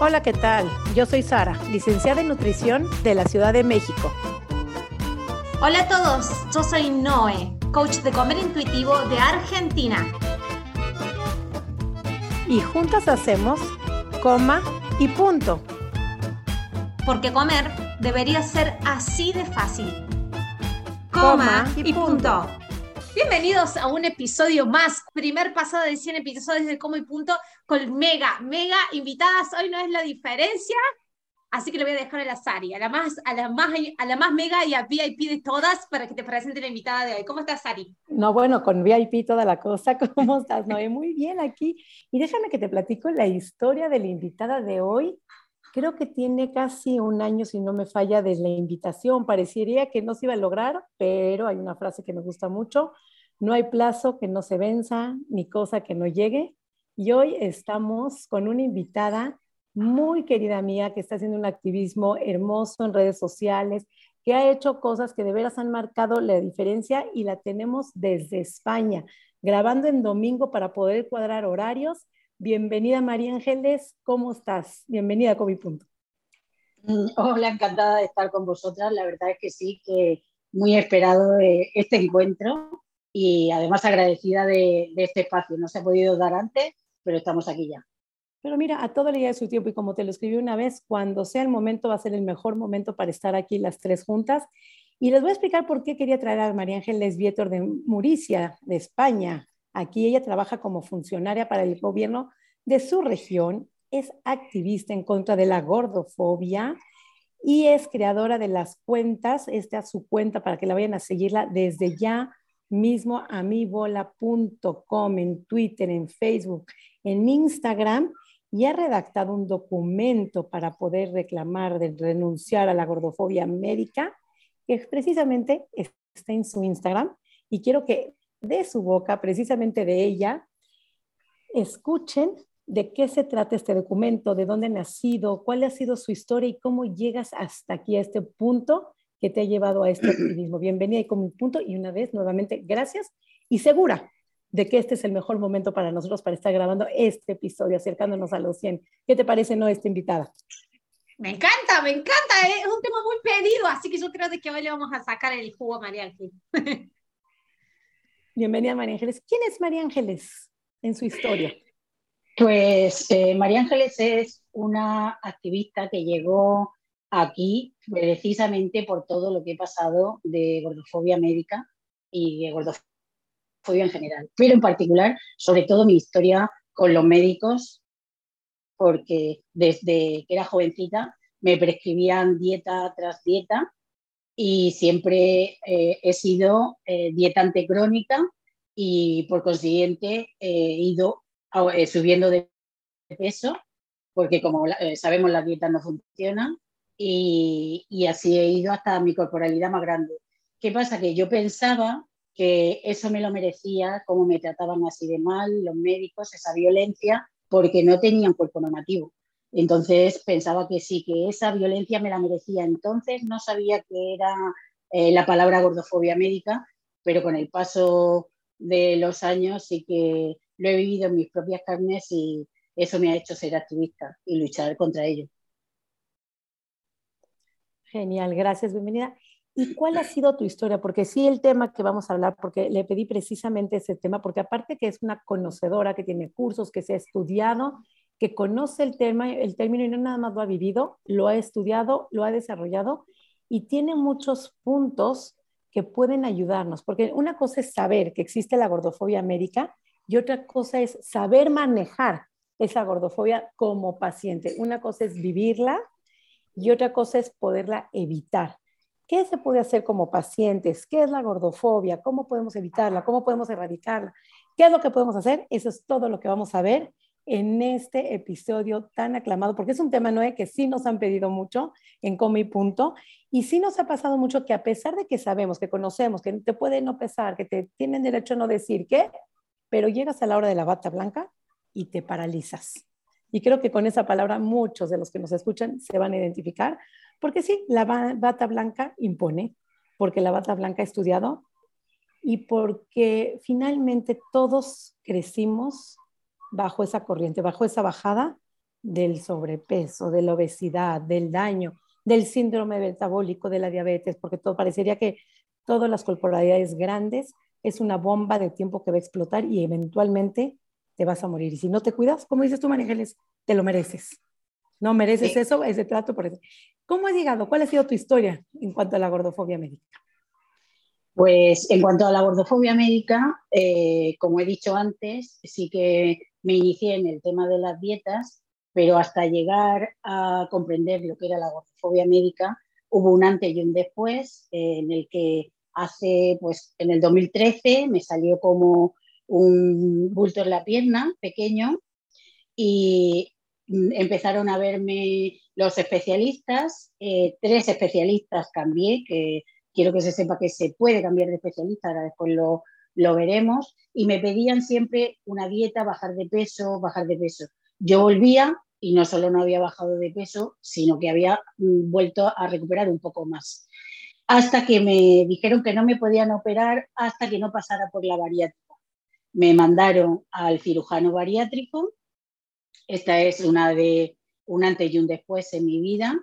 Hola, ¿qué tal? Yo soy Sara, licenciada en nutrición de la Ciudad de México. Hola a todos, yo soy Noé, coach de comer intuitivo de Argentina. Y juntas hacemos coma y punto. Porque comer debería ser así de fácil. Coma, y, punto. Bienvenidos a un episodio más, primer pasado de 100 episodios de Como y Punto, con mega, mega invitadas. Hoy no es la diferencia, así que le voy a dejar a la Sari, a la más, a la más, a la más mega y a VIP de todas para que te presente la invitada de hoy. ¿Cómo estás, Sari? No, bueno, con VIP toda la cosa. ¿Cómo estás, Noé? Muy bien aquí. Y déjame que te platico la historia de la invitada de hoy. Creo que tiene casi un año, si no me falla, desde la invitación. Parecería que no se iba a lograr, pero hay una frase que me gusta mucho. No hay plazo que no se venza, ni cosa que no llegue. Y hoy estamos con una invitada muy querida mía que está haciendo un activismo hermoso en redes sociales, que ha hecho cosas que de veras han marcado la diferencia y la tenemos desde España, grabando en domingo para poder cuadrar horarios Bienvenida María Ángeles, ¿cómo estás? Bienvenida con mi punto. Mm, hola, encantada de estar con vosotras. La verdad es que sí, que muy esperado eh, este encuentro y además agradecida de, este espacio. No se ha podido dar antes, pero estamos aquí ya. Pero mira, a todo le de su tiempo y como te lo escribí una vez, cuando sea el momento va a ser el mejor momento para estar aquí las tres juntas. Y les voy a explicar por qué quería traer a María Ángeles Vietor de Muricia, de España. Aquí ella trabaja como funcionaria para el gobierno de su región, es activista en contra de la gordofobia y es creadora de las cuentas. Esta es su cuenta para que la vayan a seguirla desde ya mismo a mibola.com en Twitter, en Facebook, en Instagram y ha redactado un documento para poder reclamar de renunciar a la gordofobia médica, que precisamente está en su Instagram. Y quiero que de su boca, precisamente de ella, escuchen de qué se trata este documento, de dónde ha nacido, cuál ha sido su historia y cómo llegas hasta aquí, a este punto que te ha llevado a este activismo. Bienvenida y con mi punto y una vez nuevamente gracias y segura de que este es el mejor momento para nosotros para estar grabando este episodio, acercándonos a los 100. ¿Qué te parece, no, esta invitada? Me encanta, me encanta, ¿eh? es un tema muy pedido, así que yo creo que hoy le vamos a sacar el jugo a María Ángeles. Bienvenida, María Ángeles. ¿Quién es María Ángeles en su historia? Pues eh, María Ángeles es una activista que llegó aquí precisamente por todo lo que he pasado de gordofobia médica y de gordofobia en general, pero en particular, sobre todo mi historia con los médicos, porque desde que era jovencita me prescribían dieta tras dieta y siempre eh, he sido eh, dietante crónica y por consiguiente he ido eh, subiendo de peso porque como sabemos la dieta no funciona y, así he ido hasta mi corporalidad más grande. ¿Qué pasa? Que yo pensaba que eso me lo merecía, como me trataban así de mal los médicos, esa violencia, porque no tenían cuerpo normativo. Entonces pensaba que sí, que esa violencia me la merecía. Entonces no sabía que era eh, la palabra gordofobia médica, pero con el paso de los años sí que lo he vivido en mis propias carnes y eso me ha hecho ser activista y luchar contra ello. Genial, gracias, bienvenida. ¿Y cuál ha sido tu historia? Porque sí, el tema que vamos a hablar, porque le pedí precisamente ese tema, porque aparte que es una conocedora, que tiene cursos, que se ha estudiado que conoce el tema, el término y no nada más lo ha vivido, lo ha estudiado, lo ha desarrollado y tiene muchos puntos que pueden ayudarnos, porque una cosa es saber que existe la gordofobia médica y otra cosa es saber manejar esa gordofobia como paciente. Una cosa es vivirla y otra cosa es poderla evitar. ¿Qué se puede hacer como pacientes? ¿Qué es la gordofobia? ¿Cómo podemos evitarla? ¿Cómo podemos erradicarla? ¿Qué es lo que podemos hacer? Eso es todo lo que vamos a ver en este episodio tan aclamado, porque es un tema, Noé, que sí nos han pedido mucho en Come y Punto, y sí nos ha pasado mucho que a pesar de que sabemos, que conocemos, que te puede no pesar, que te tienen derecho a no decir qué, pero llegas a la hora de la bata blanca y te paralizas. Y creo que con esa palabra muchos de los que nos escuchan se van a identificar, porque sí, la bata blanca impone, porque la bata blanca ha estudiado y porque finalmente todos crecimos bajo esa corriente, bajo esa bajada, del sobrepeso, de la obesidad, del daño, del síndrome metabólico, de la diabetes, porque todo parecería que todas las corporalidades grandes es una bomba de tiempo que va a explotar y eventualmente te vas a morir. Y si no te cuidas, como dices tú, María te lo mereces. No mereces eso, ese trato por eso. ¿Cómo has llegado? ¿Cuál ha sido tu historia en cuanto a la gordofobia médica? Pues en cuanto a la gordofobia médica, eh, como he dicho antes, sí que me inicié en el tema de las dietas, pero hasta llegar a comprender lo que era la gordofobia médica, hubo un antes y un después eh, en el que hace, pues en el 2013 me salió como un bulto en la pierna pequeño y empezaron a verme los especialistas, eh, tres especialistas cambié, que quiero que se sepa que se puede cambiar de especialista, ahora después lo, lo veremos, y me pedían siempre una dieta, bajar de peso, bajar de peso. Yo volvía y no solo no había bajado de peso, sino que había mm, vuelto a recuperar un poco más. Hasta que me dijeron que no me podían operar hasta que no pasara por la bariátrica. Me mandaron al cirujano bariátrico. Esta es una de un antes y un después en mi vida.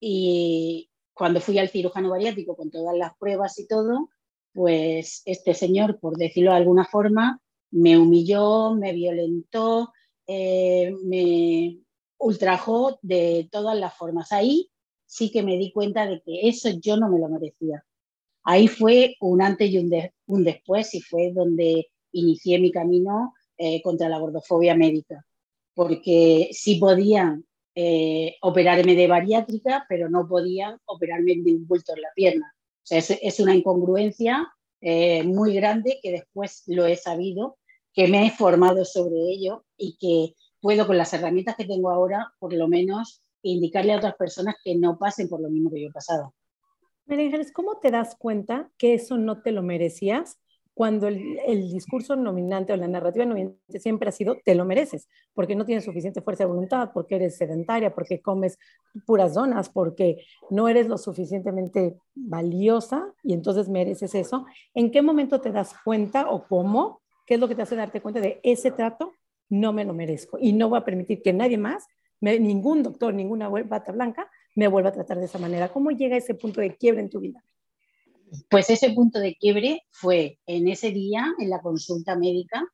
Y cuando fui al cirujano bariátrico con todas las pruebas y todo, pues este señor, por decirlo de alguna forma, me humilló, me violentó, eh, me ultrajó de todas las formas. Ahí sí que me di cuenta de que eso yo no me lo merecía. Ahí fue un antes y un, un después y fue donde inicié mi camino eh, contra la gordofobia médica, porque sí podían eh, operarme de bariátrica, pero no podían operarme de un bulto en la pierna. Es, una incongruencia eh, muy grande que después lo he sabido, que me he formado sobre ello y que puedo con las herramientas que tengo ahora, por lo menos, indicarle a otras personas que no pasen por lo mismo que yo he pasado. María Ángeles, ¿cómo te das cuenta que eso no te lo merecías cuando el, discurso nominante o la narrativa nominante siempre ha sido te lo mereces, porque no tienes suficiente fuerza de voluntad, porque eres sedentaria, porque comes puras donas, porque no eres lo suficientemente valiosa y entonces mereces eso. ¿En qué momento te das cuenta o cómo? ¿Qué es lo que te hace darte cuenta de ese trato? No me lo merezco y no voy a permitir que nadie más, ningún doctor, ninguna bata blanca, me vuelva a tratar de esa manera. ¿Cómo llega ese punto de quiebre en tu vida? Pues ese punto de quiebre fue en ese día, en la consulta médica,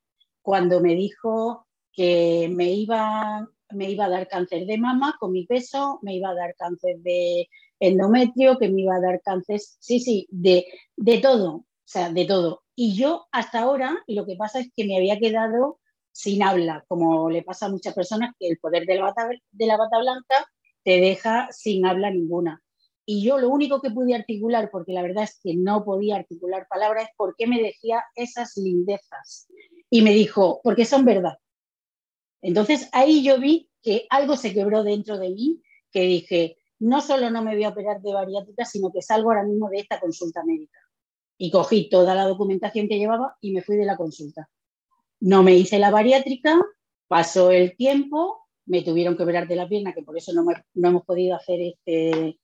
cuando me dijo que me iba, me iba a dar cáncer de mama con mi peso, me iba a dar cáncer de endometrio, que me iba a dar cáncer, sí, sí, de, de todo, o sea, de todo. Y yo hasta ahora, lo que pasa es que me había quedado sin habla, como le pasa a muchas personas, que el poder de la bata, de la bata blanca te deja sin habla ninguna. Y yo lo único que pude articular, porque la verdad es que no podía articular palabras, es por qué me decía esas lindezas. Y me dijo, porque son verdad. Entonces ahí yo vi que algo se quebró dentro de mí, que dije, no solo no me voy a operar de bariátrica, sino que salgo ahora mismo de esta consulta médica. Y cogí toda la documentación que llevaba y me fui de la consulta. No me hice la bariátrica, pasó el tiempo, me tuvieron que operar de la pierna, que por eso no, no hemos podido hacer este,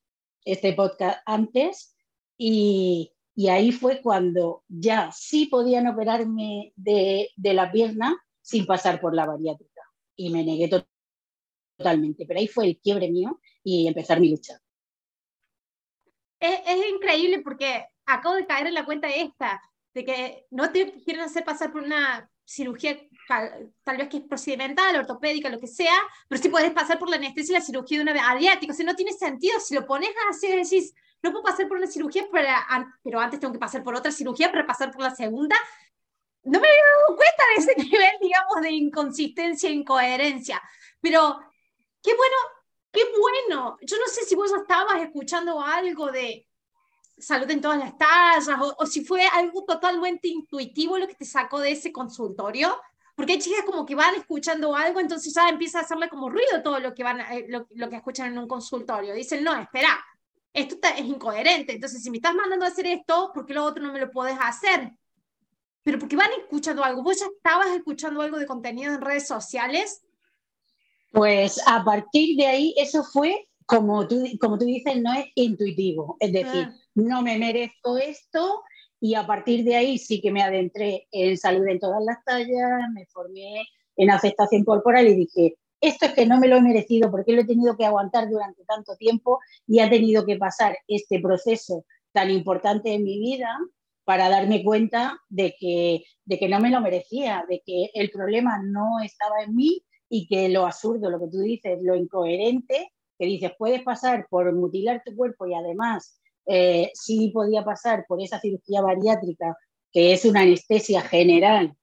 este podcast antes y, ahí fue cuando ya sí podían operarme de, la pierna sin pasar por la bariátrica y me negué totalmente, pero ahí fue el quiebre mío y empezar mi lucha. Es, es, increíble porque acabo de caer en la cuenta esta, de que no te quieren hacer pasar por una cirugía tal vez que es procedimental, ortopédica, lo que sea, pero sí puedes pasar por la anestesia y la cirugía de una adiática, o sea, no tiene sentido, si lo pones así, decís, no puedo pasar por una cirugía, pero antes tengo que pasar por otra cirugía para pasar por la segunda, no me había dado cuenta de ese nivel, digamos, de inconsistencia e incoherencia, pero qué bueno, qué bueno, yo no sé si vos estabas escuchando algo de salud en todas las tallas, o, si fue algo totalmente intuitivo lo que te sacó de ese consultorio, porque hay chicas como que van escuchando algo, entonces ya empieza a hacerle como ruido todo lo que, van, eh, lo, lo, que escuchan en un consultorio. Dicen, no, espera, esto es incoherente, entonces si me estás mandando a hacer esto, ¿por qué lo otro no me lo puedes hacer? Pero porque van escuchando algo. ¿Vos ya estabas escuchando algo de contenido en redes sociales? Pues a partir de ahí, eso fue, como tú, como tú dices, no es intuitivo. Es decir, ah no me merezco esto y a partir de ahí sí que me adentré en salud en todas las tallas, me formé en aceptación corporal y dije, esto es que no me lo he merecido porque lo he tenido que aguantar durante tanto tiempo y ha tenido que pasar este proceso tan importante en mi vida para darme cuenta de que, de que no me lo merecía, de que el problema no estaba en mí y que lo absurdo, lo que tú dices, lo incoherente, que dices, puedes pasar por mutilar tu cuerpo y además eh, sí podía pasar por esa cirugía bariátrica, que es una anestesia general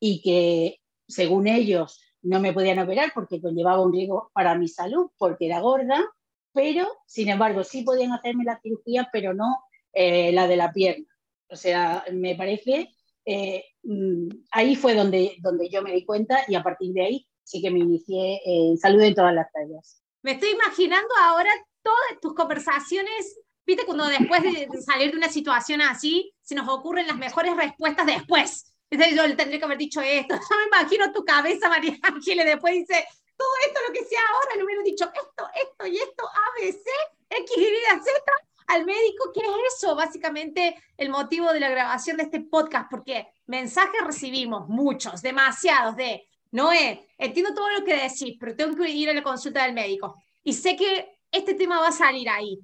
y que según ellos no me podían operar porque conllevaba un riesgo para mi salud, porque era gorda, pero sin embargo sí podían hacerme la cirugía, pero no eh, la de la pierna. O sea, me parece, eh, mm, ahí fue donde, donde yo me di cuenta y a partir de ahí sí que me inicié en salud en todas las tallas. Me estoy imaginando ahora todas tus conversaciones, viste, cuando después de salir de una situación así, se nos ocurren las mejores respuestas después. Yo le tendría que haber dicho esto. Yo me imagino tu cabeza, María Ángeles, después dice, todo esto lo que sea ahora, le hubiera dicho esto, esto y esto, A, B, C, X, Y, Z, al médico, ¿qué es eso? Básicamente el motivo de la grabación de este podcast, porque mensajes recibimos, muchos, demasiados, de, Noé, entiendo todo lo que decís, pero tengo que ir a la consulta del médico. Y sé que este tema va a salir ahí.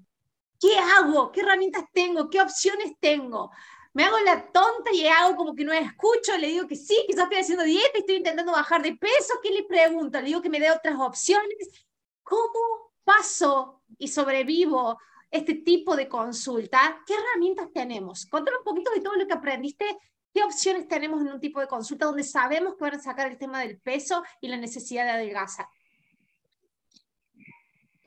¿Qué hago? ¿Qué herramientas tengo? ¿Qué opciones tengo? me hago la tonta y hago como que no escucho, le digo que sí, yo estoy haciendo dieta, estoy intentando bajar de peso, ¿qué le pregunto? Le digo que me dé otras opciones. ¿Cómo paso y sobrevivo este tipo de consulta? ¿Qué herramientas tenemos? Cuéntame un poquito de todo lo que aprendiste. ¿Qué opciones tenemos en un tipo de consulta donde sabemos que van a sacar el tema del peso y la necesidad de adelgazar?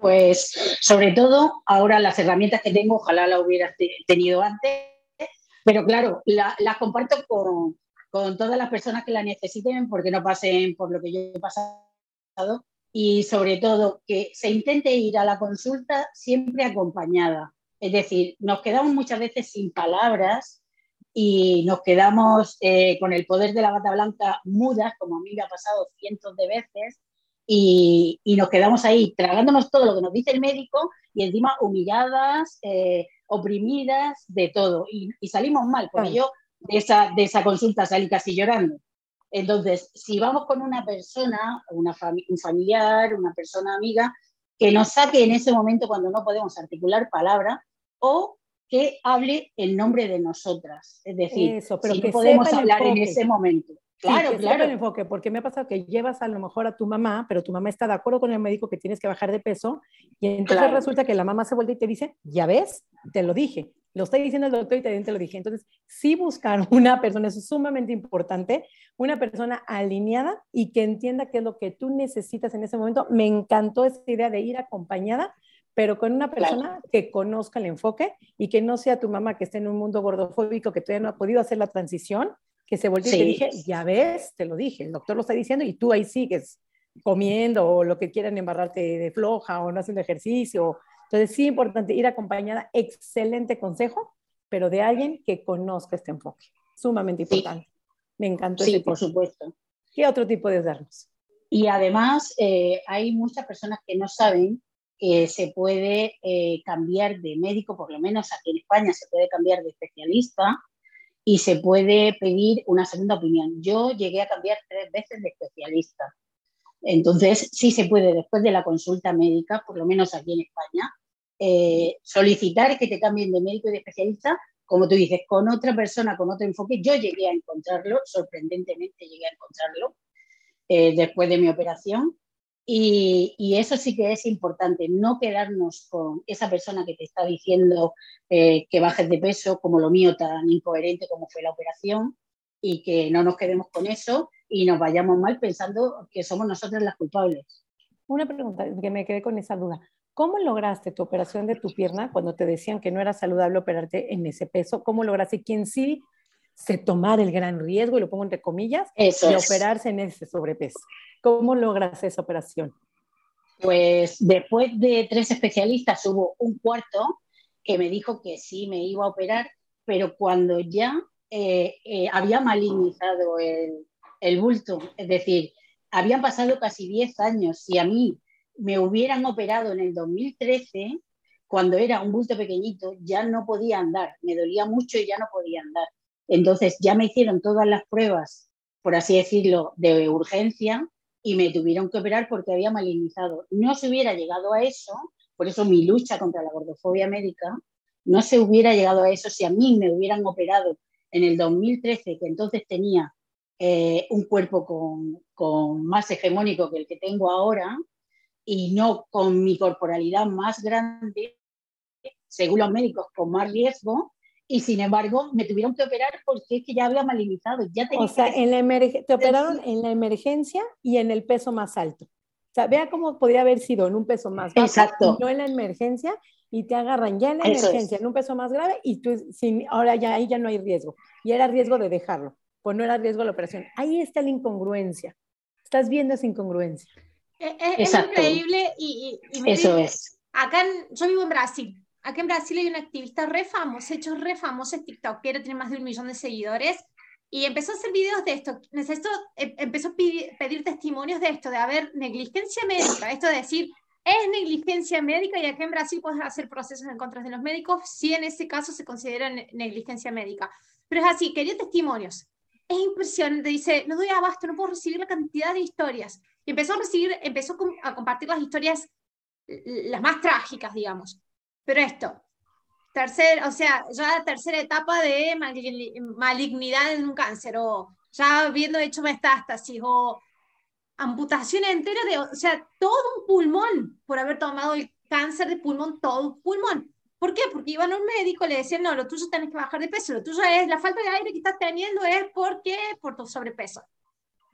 Pues sobre todo, ahora las herramientas que tengo, ojalá las hubiera tenido antes, pero claro, las la comparto con, con, todas las personas que la necesiten porque no pasen por lo que yo he pasado y sobre todo que se intente ir a la consulta siempre acompañada. Es decir, nos quedamos muchas veces sin palabras y nos quedamos eh, con el poder de la bata blanca mudas, como a mí me ha pasado cientos de veces, y, y, nos quedamos ahí tragándonos todo lo que nos dice el médico y encima humilladas, eh, oprimidas, de todo. Y, salimos mal, porque yo de esa, de esa consulta salí casi llorando. Entonces, si vamos con una persona, una un familiar, una persona amiga, que nos saque en ese momento cuando no podemos articular palabra o que hable en nombre de nosotras. Es decir, Eso, pero si que podemos hablar en ese momento. Claro, claro. El enfoque, porque me ha pasado que llevas a lo mejor a tu mamá, pero tu mamá está de acuerdo con el médico que tienes que bajar de peso, y entonces resulta que la mamá se vuelve y te dice, ya ves, te lo dije, lo estoy diciendo el doctor y también te lo dije. Entonces, sí buscar una persona, eso es sumamente importante, una persona alineada y que entienda qué es lo que tú necesitas en ese momento. Me encantó esa idea de ir acompañada, pero con una persona que conozca el enfoque y que no sea tu mamá que esté en un mundo gordofóbico que todavía no ha podido hacer la transición que se volvió y te dije, ya ves, te lo dije, el doctor lo está diciendo y tú ahí sigues comiendo o lo que quieran embarrarte de floja o no haciendo ejercicio. Entonces sí, importante ir acompañada, excelente consejo, pero de alguien que conozca este enfoque, sumamente importante. Me encantó. Sí, por supuesto. ¿Qué otro tipo de darnos? Y además eh, hay muchas personas que no saben que se puede eh, cambiar de médico, por lo menos aquí en España se puede cambiar de especialista y se puede pedir una segunda opinión. Yo llegué a cambiar tres veces de especialista. Entonces, sí se puede, después de la consulta médica, por lo menos aquí en España, eh, solicitar que te cambien de médico y de especialista, como tú dices, con otra persona, con otro enfoque. Yo llegué a encontrarlo, sorprendentemente llegué a encontrarlo eh, después de mi operación. Y, eso sí que es importante, no quedarnos con esa persona que te está diciendo eh, que bajes de peso, como lo mío tan incoherente como fue la operación, y que no nos quedemos con eso y nos vayamos mal pensando que somos nosotros las culpables. Una pregunta, que me quedé con esa duda. ¿Cómo lograste tu operación de tu pierna cuando te decían que no era saludable operarte en ese peso? ¿Cómo lograste quien sí se tomar el gran riesgo, y lo pongo entre comillas, de operarse en ese sobrepeso? ¿Cómo logras esa operación? Pues después de tres especialistas hubo un cuarto que me dijo que sí me iba a operar, pero cuando ya eh, eh, había malignizado el, el, bulto, es decir, habían pasado casi 10 años, si a mí me hubieran operado en el 2013, cuando era un bulto pequeñito, ya no podía andar, me dolía mucho y ya no podía andar. Entonces ya me hicieron todas las pruebas, por así decirlo, de urgencia y me tuvieron que operar porque había malignizado. No se hubiera llegado a eso, por eso mi lucha contra la gordofobia médica, no se hubiera llegado a eso si a mí me hubieran operado en el 2013, que entonces tenía eh, un cuerpo con, con, más hegemónico que el que tengo ahora y no con mi corporalidad más grande, según los médicos, con más riesgo, y sin embargo me tuvieron que operar porque es que ya había malignizado. Ya o sea, en la te operaron en la emergencia y en el peso más alto. O sea, vea cómo podría haber sido en un peso más bajo, Exacto. no en la emergencia, y te agarran ya en la emergencia, en un peso más grave, y tú, sin, ahora ya ahí ya no hay riesgo. Y era riesgo de dejarlo, pues no era riesgo la operación. Ahí está la incongruencia. Estás viendo esa incongruencia. Es, es increíble y, Eso es. Acá, yo vivo en Brasil, Acá en Brasil hay un activista re famoso, hecho re famoso, es TikToker, tiene más de un millón de seguidores, y empezó a hacer videos de esto. Necesito, em, empezó a pedir, testimonios de esto, de haber negligencia médica, esto de decir, es negligencia médica y acá en Brasil puedes hacer procesos en contra de los médicos si en ese caso se considera negligencia médica. Pero es así, quería testimonios. Es impresionante, dice, no doy abasto, no puedo recibir la cantidad de historias. Y empezó a recibir, empezó a compartir las historias, las más trágicas, digamos. Pero esto, tercer, o sea, ya la tercera etapa de malignidad en un cáncer, o ya habiendo hecho metástasis, o amputación entera de, o sea, todo un pulmón por haber tomado el cáncer de pulmón, todo un pulmón. ¿Por qué? Porque iban a un médico y le decían, no, lo tuyo tienes que bajar de peso, lo tuyo es la falta de aire que estás teniendo es porque por tu sobrepeso.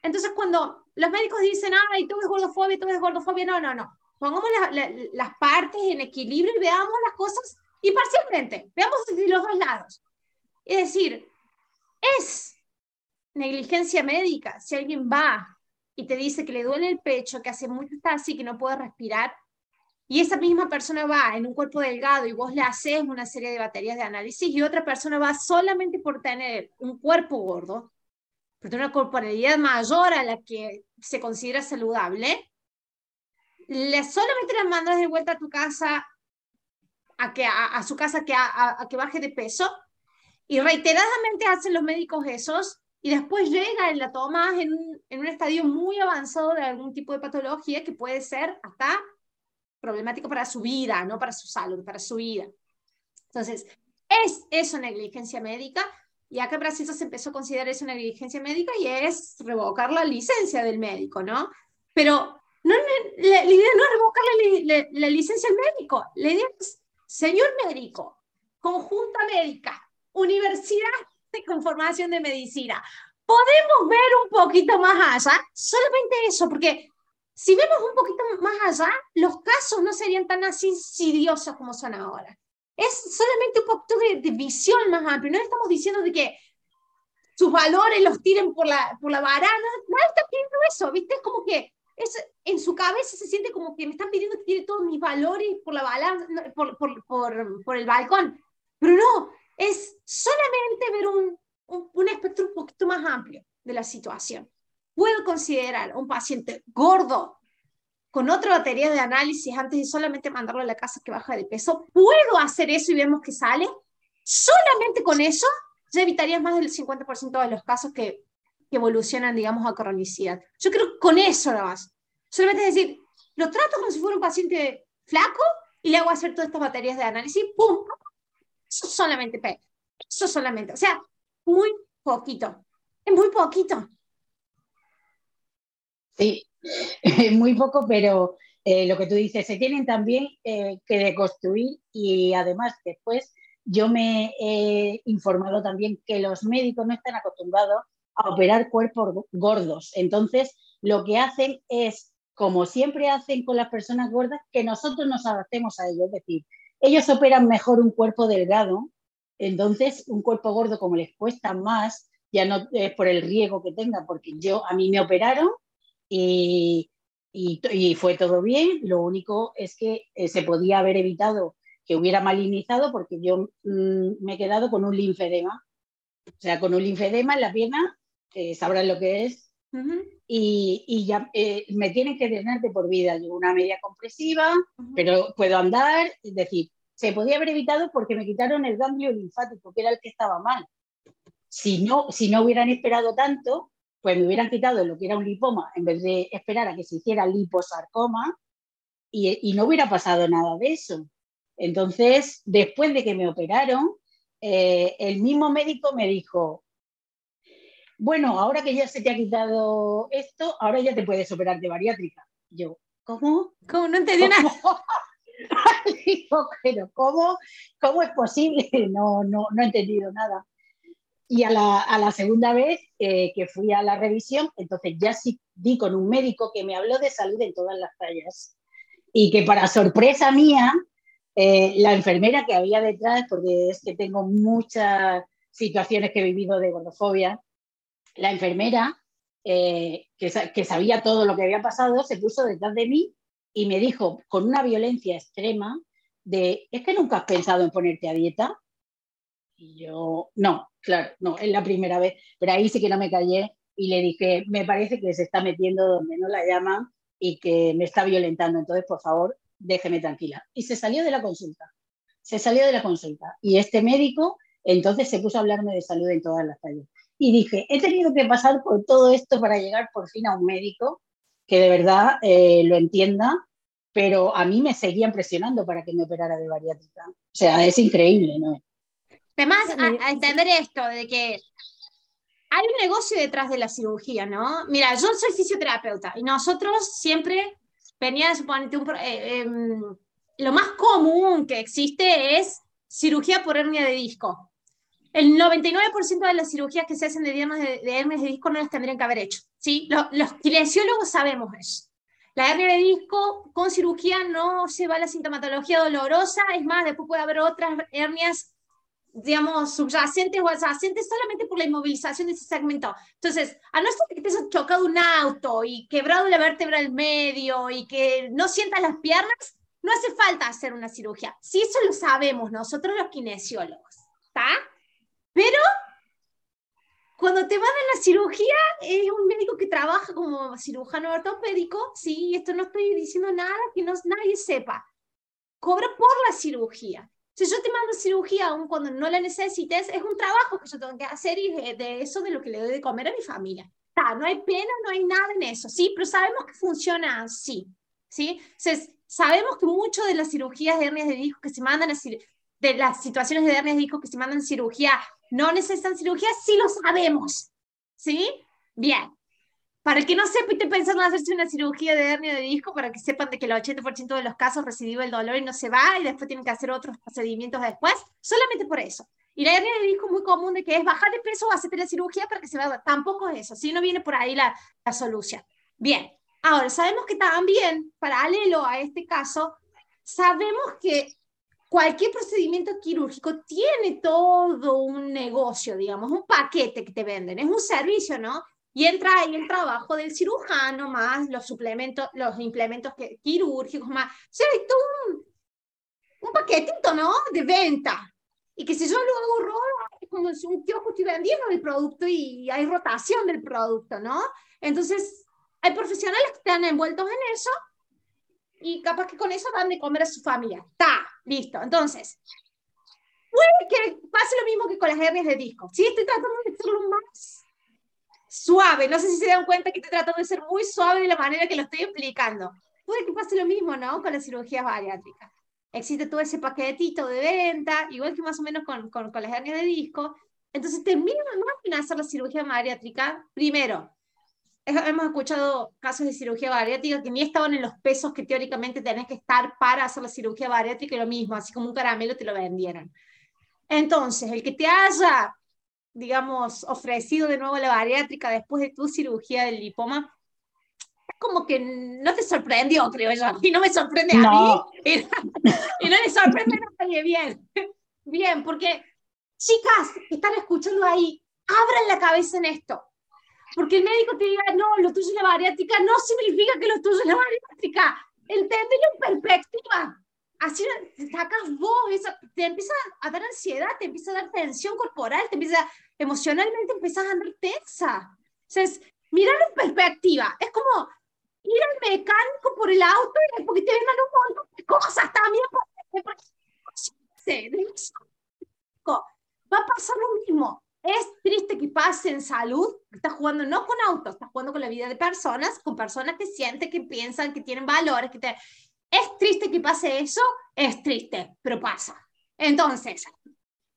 Entonces, cuando los médicos dicen, ay, tú ves gordofobia, tú ves gordofobia, no, no, no pongamos las partes en equilibrio y veamos las cosas y parcialmente, veamos desde los dos lados. Es decir, es negligencia médica si alguien va y te dice que le duele el pecho, que hace mucho está así, que no puede respirar, y esa misma persona va en un cuerpo delgado y vos le haces una serie de baterías de análisis y otra persona va solamente por tener un cuerpo gordo, por tener una corporalidad mayor a la que se considera saludable, le solamente le mandas de vuelta a tu casa, a, que, a, su casa que, a, que baje de peso, y reiteradamente hacen los médicos esos, y después llega en la toma en un, en un estadio muy avanzado de algún tipo de patología que puede ser hasta problemático para su vida, no para su salud, para su vida. Entonces, es eso negligencia médica, y acá en Brasil se empezó a considerar eso negligencia médica y es revocar la licencia del médico, ¿no? Pero no, la, idea no es revocar la, licencia al médico. La idea señor médico, conjunta médica, universidad de conformación de medicina, podemos ver un poquito más allá, solamente eso, porque si vemos un poquito más allá, los casos no serían tan así insidiosos como son ahora. Es solamente un poquito de, visión más amplia. No estamos diciendo de que sus valores los tiren por la, por la varana. Nadie está pidiendo eso, ¿viste? Es como que es, en su cabeza se siente como que me están pidiendo que tire todos mis valores por, la por, por, por, por el balcón. Pero no, es solamente ver un, un, espectro un poquito más amplio de la situación. Puedo considerar un paciente gordo con otra batería de análisis antes de solamente mandarlo a la casa que baja de peso. Puedo hacer eso y vemos que sale. Solamente con eso ya evitarías más del 50% de los casos que que evolucionan, digamos, a cronicidad. Yo creo que con eso nada más. Solamente es decir, lo trato como si fuera un paciente flaco y le hago hacer todas estas baterías de análisis, ¡pum! Eso solamente, eso solamente. O sea, muy poquito. Es muy poquito. Sí, muy poco, pero eh, lo que tú dices, se tienen también eh, que deconstruir y además después yo me he informado también que los médicos no están acostumbrados a operar cuerpos gordos. Entonces, lo que hacen es, como siempre hacen con las personas gordas, que nosotros nos adaptemos a ellos. Es decir, ellos operan mejor un cuerpo delgado, entonces un cuerpo gordo como les cuesta más, ya no es por el riesgo que tenga, porque yo a mí me operaron y, y, fue todo bien. Lo único es que eh, se podía haber evitado que hubiera malignizado porque yo mm, me he quedado con un linfedema. O sea, con un linfedema en la pierna eh, sabrán lo que es. y, y, ya eh, me tienen que drenar de por vida. Llevo una media compresiva, pero puedo andar. Es decir, se podía haber evitado porque me quitaron el ganglio linfático, que era el que estaba mal. Si no, si no hubieran esperado tanto, pues me hubieran quitado lo que era un lipoma en vez de esperar a que se hiciera liposarcoma y, y no hubiera pasado nada de eso. Entonces, después de que me operaron, eh, el mismo médico me dijo, bueno, ahora que ya se te ha quitado esto, ahora ya te puedes operar de bariátrica. Yo, ¿cómo? ¿Cómo? No entendí nada. Digo, pero ¿cómo, ¿cómo es posible? No, no, no he entendido nada. Y a la, a la segunda vez eh, que fui a la revisión, entonces ya sí di con un médico que me habló de salud en todas las tallas. Y que para sorpresa mía, eh, la enfermera que había detrás, porque es que tengo muchas situaciones que he vivido de gordofobia, la enfermera, eh, que, sabía todo lo que había pasado, se puso detrás de mí y me dijo con una violencia extrema de, ¿es que nunca has pensado en ponerte a dieta? Y yo, no, claro, no, es la primera vez, pero ahí sí que no me callé y le dije, me parece que se está metiendo donde no la llaman y que me está violentando, entonces por favor, déjeme tranquila. Y se salió de la consulta, se salió de la consulta. Y este médico entonces se puso a hablarme de salud en todas las tallas. Y dije, he tenido que pasar por todo esto para llegar por fin a un médico que de verdad eh, lo entienda, pero a mí me seguían presionando para que me operara de bariátrica. O sea, es increíble, ¿no? Además, a, entender esto, de que hay un negocio detrás de la cirugía, ¿no? Mira, yo soy fisioterapeuta y nosotros siempre venía, suponete, un, eh, em, lo más común que existe es cirugía por hernia de disco. El 99% de las cirugías que se hacen de hernias de, de, de disco no las tendrían que haber hecho. ¿sí? Los, los kinesiólogos sabemos eso. La hernia de disco con cirugía no se va a la sintomatología dolorosa, es más, después puede haber otras hernias, digamos, subyacentes o adyacentes solamente por la inmovilización de ese segmento. Entonces, a no ser que hayas chocado un auto y quebrado la vértebra del medio y que no sientas las piernas, no hace falta hacer una cirugía. Sí, eso lo sabemos nosotros los kinesiólogos, ¿está? Pero cuando te van a la cirugía, es un médico que trabaja como cirujano ortopédico, sí, esto no estoy diciendo nada que no, nadie sepa. Cobra por la cirugía. Si yo te mando cirugía aun cuando no la necesites, es un trabajo que yo tengo que hacer y de, eso de lo que le doy de comer a mi familia. no hay pena, no hay nada en eso, sí, pero sabemos que funciona así, ¿sí? Entonces, sabemos que muchas de las cirugías de hernias de disco que se mandan a de las situaciones de hernias de disco que se mandan cirugía no necesitan cirugía, sí lo sabemos. ¿Sí? Bien. Para el que no sepa y esté pensando en hacerse una cirugía de hernia de disco, para que sepan de que el 80% de los casos recibe el dolor y no se va y después tienen que hacer otros procedimientos después, solamente por eso. Y la hernia de disco es muy común de que es bajar de peso o hacerte la cirugía para que se vaya. Tampoco es eso, si no viene por ahí la, la solución. Bien, ahora sabemos que también, paralelo a este caso, sabemos que cualquier procedimiento quirúrgico tiene todo un negocio, digamos, un paquete que te venden, es un servicio, ¿no? Y entra ahí el trabajo del cirujano, más los suplementos, los implementos quirúrgicos, más. O sea, es todo un, un paquetito, ¿no? De venta. Y que si yo lo hago es como si un kiosco estoy vendiendo el producto y hay rotación del producto, ¿no? Entonces, hay profesionales que están envueltos en eso y capaz que con eso dan de comer a su familia. Está, listo. Entonces, puede que pase lo mismo que con las hernias de disco. Sí, estoy tratando de hacerlo más suave. No sé si se dan cuenta que estoy tratando de ser muy suave de la manera que lo estoy explicando. Puede que pase lo mismo, ¿no? Con las cirugías bariátricas. Existe todo ese paquetito de venta, igual que más o menos con, con, con las hernias de disco. Entonces, termina de hacer la cirugía bariátrica, primero, hemos escuchado casos de cirugía bariátrica que ni estaban en los pesos que teóricamente tenés que estar para hacer la cirugía bariátrica y lo mismo, así como un caramelo te lo vendieran. Entonces, el que te haya, digamos, ofrecido de nuevo la bariátrica después de tu cirugía del lipoma, es como que no te sorprendió, creo yo, y no me sorprende a mí, y, no le sorprende a nadie, bien, bien, porque chicas que están escuchando ahí, abran la cabeza en esto porque el médico te diga, no, lo tuyo es la bariátrica, no significa que lo tuyo es la bariátrica. Enténdelo en perspectiva. Así sacas vos, esa, te empieza a dar ansiedad, te empieza a dar tensión corporal, te empieza, emocionalmente empiezas a andar tensa. Entonces, mirarlo en perspectiva. Es como ir al mecánico por el auto y porque te vengan un montón de cosas también. Va a pasar lo mismo. Es triste que pase en salud, estás jugando no con autos, estás jugando con la vida de personas, con personas que sienten, que piensan, que tienen valores, que te... Es triste que pase eso, es triste, pero pasa. Entonces,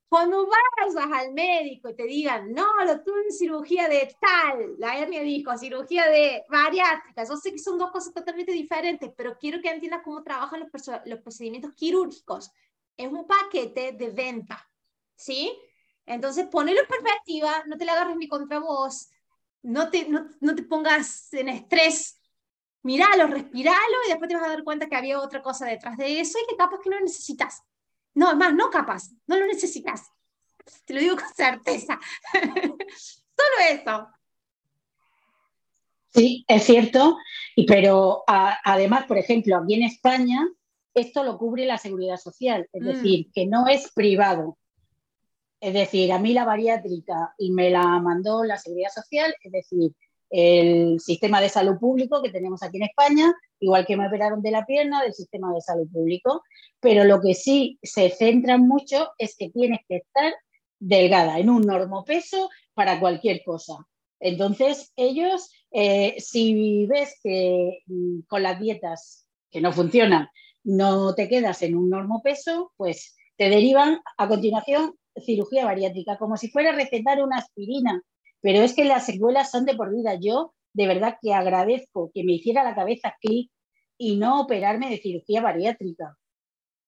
cuando vayas al médico y te digan, no, lo tuve en cirugía de tal, la hernia dijo, cirugía de bariátrica, yo sé que son dos cosas totalmente diferentes, pero quiero que entiendas cómo trabajan los, los procedimientos quirúrgicos. Es un paquete de venta, ¿sí? Entonces, ponelo en perspectiva, no te la agarres ni contra vos, no te, no, no te pongas en estrés, miralo, respiralo y después te vas a dar cuenta que había otra cosa detrás de eso y que capaz que no necesitas. No, es más, no capaz, no lo necesitas. Te lo digo con certeza. Solo eso. Sí, es cierto, y, pero además, por ejemplo, aquí en España, esto lo cubre la seguridad social, es mm. decir, que no es privado. Es decir, a mí la bariátrica y me la mandó la seguridad social, es decir, el sistema de salud público que tenemos aquí en España, igual que me operaron de la pierna del sistema de salud público, pero lo que sí se centra mucho es que tienes que estar delgada, en un normopeso para cualquier cosa. Entonces, ellos, eh, si ves que mm, con las dietas que no funcionan, no te quedas en un normopeso, pues te derivan a continuación cirugía bariátrica, como si fuera recetar una aspirina pero es que las secuelas son de por vida. Yo de verdad que agradezco que me hiciera la cabeza clic y no operarme de cirugía bariátrica,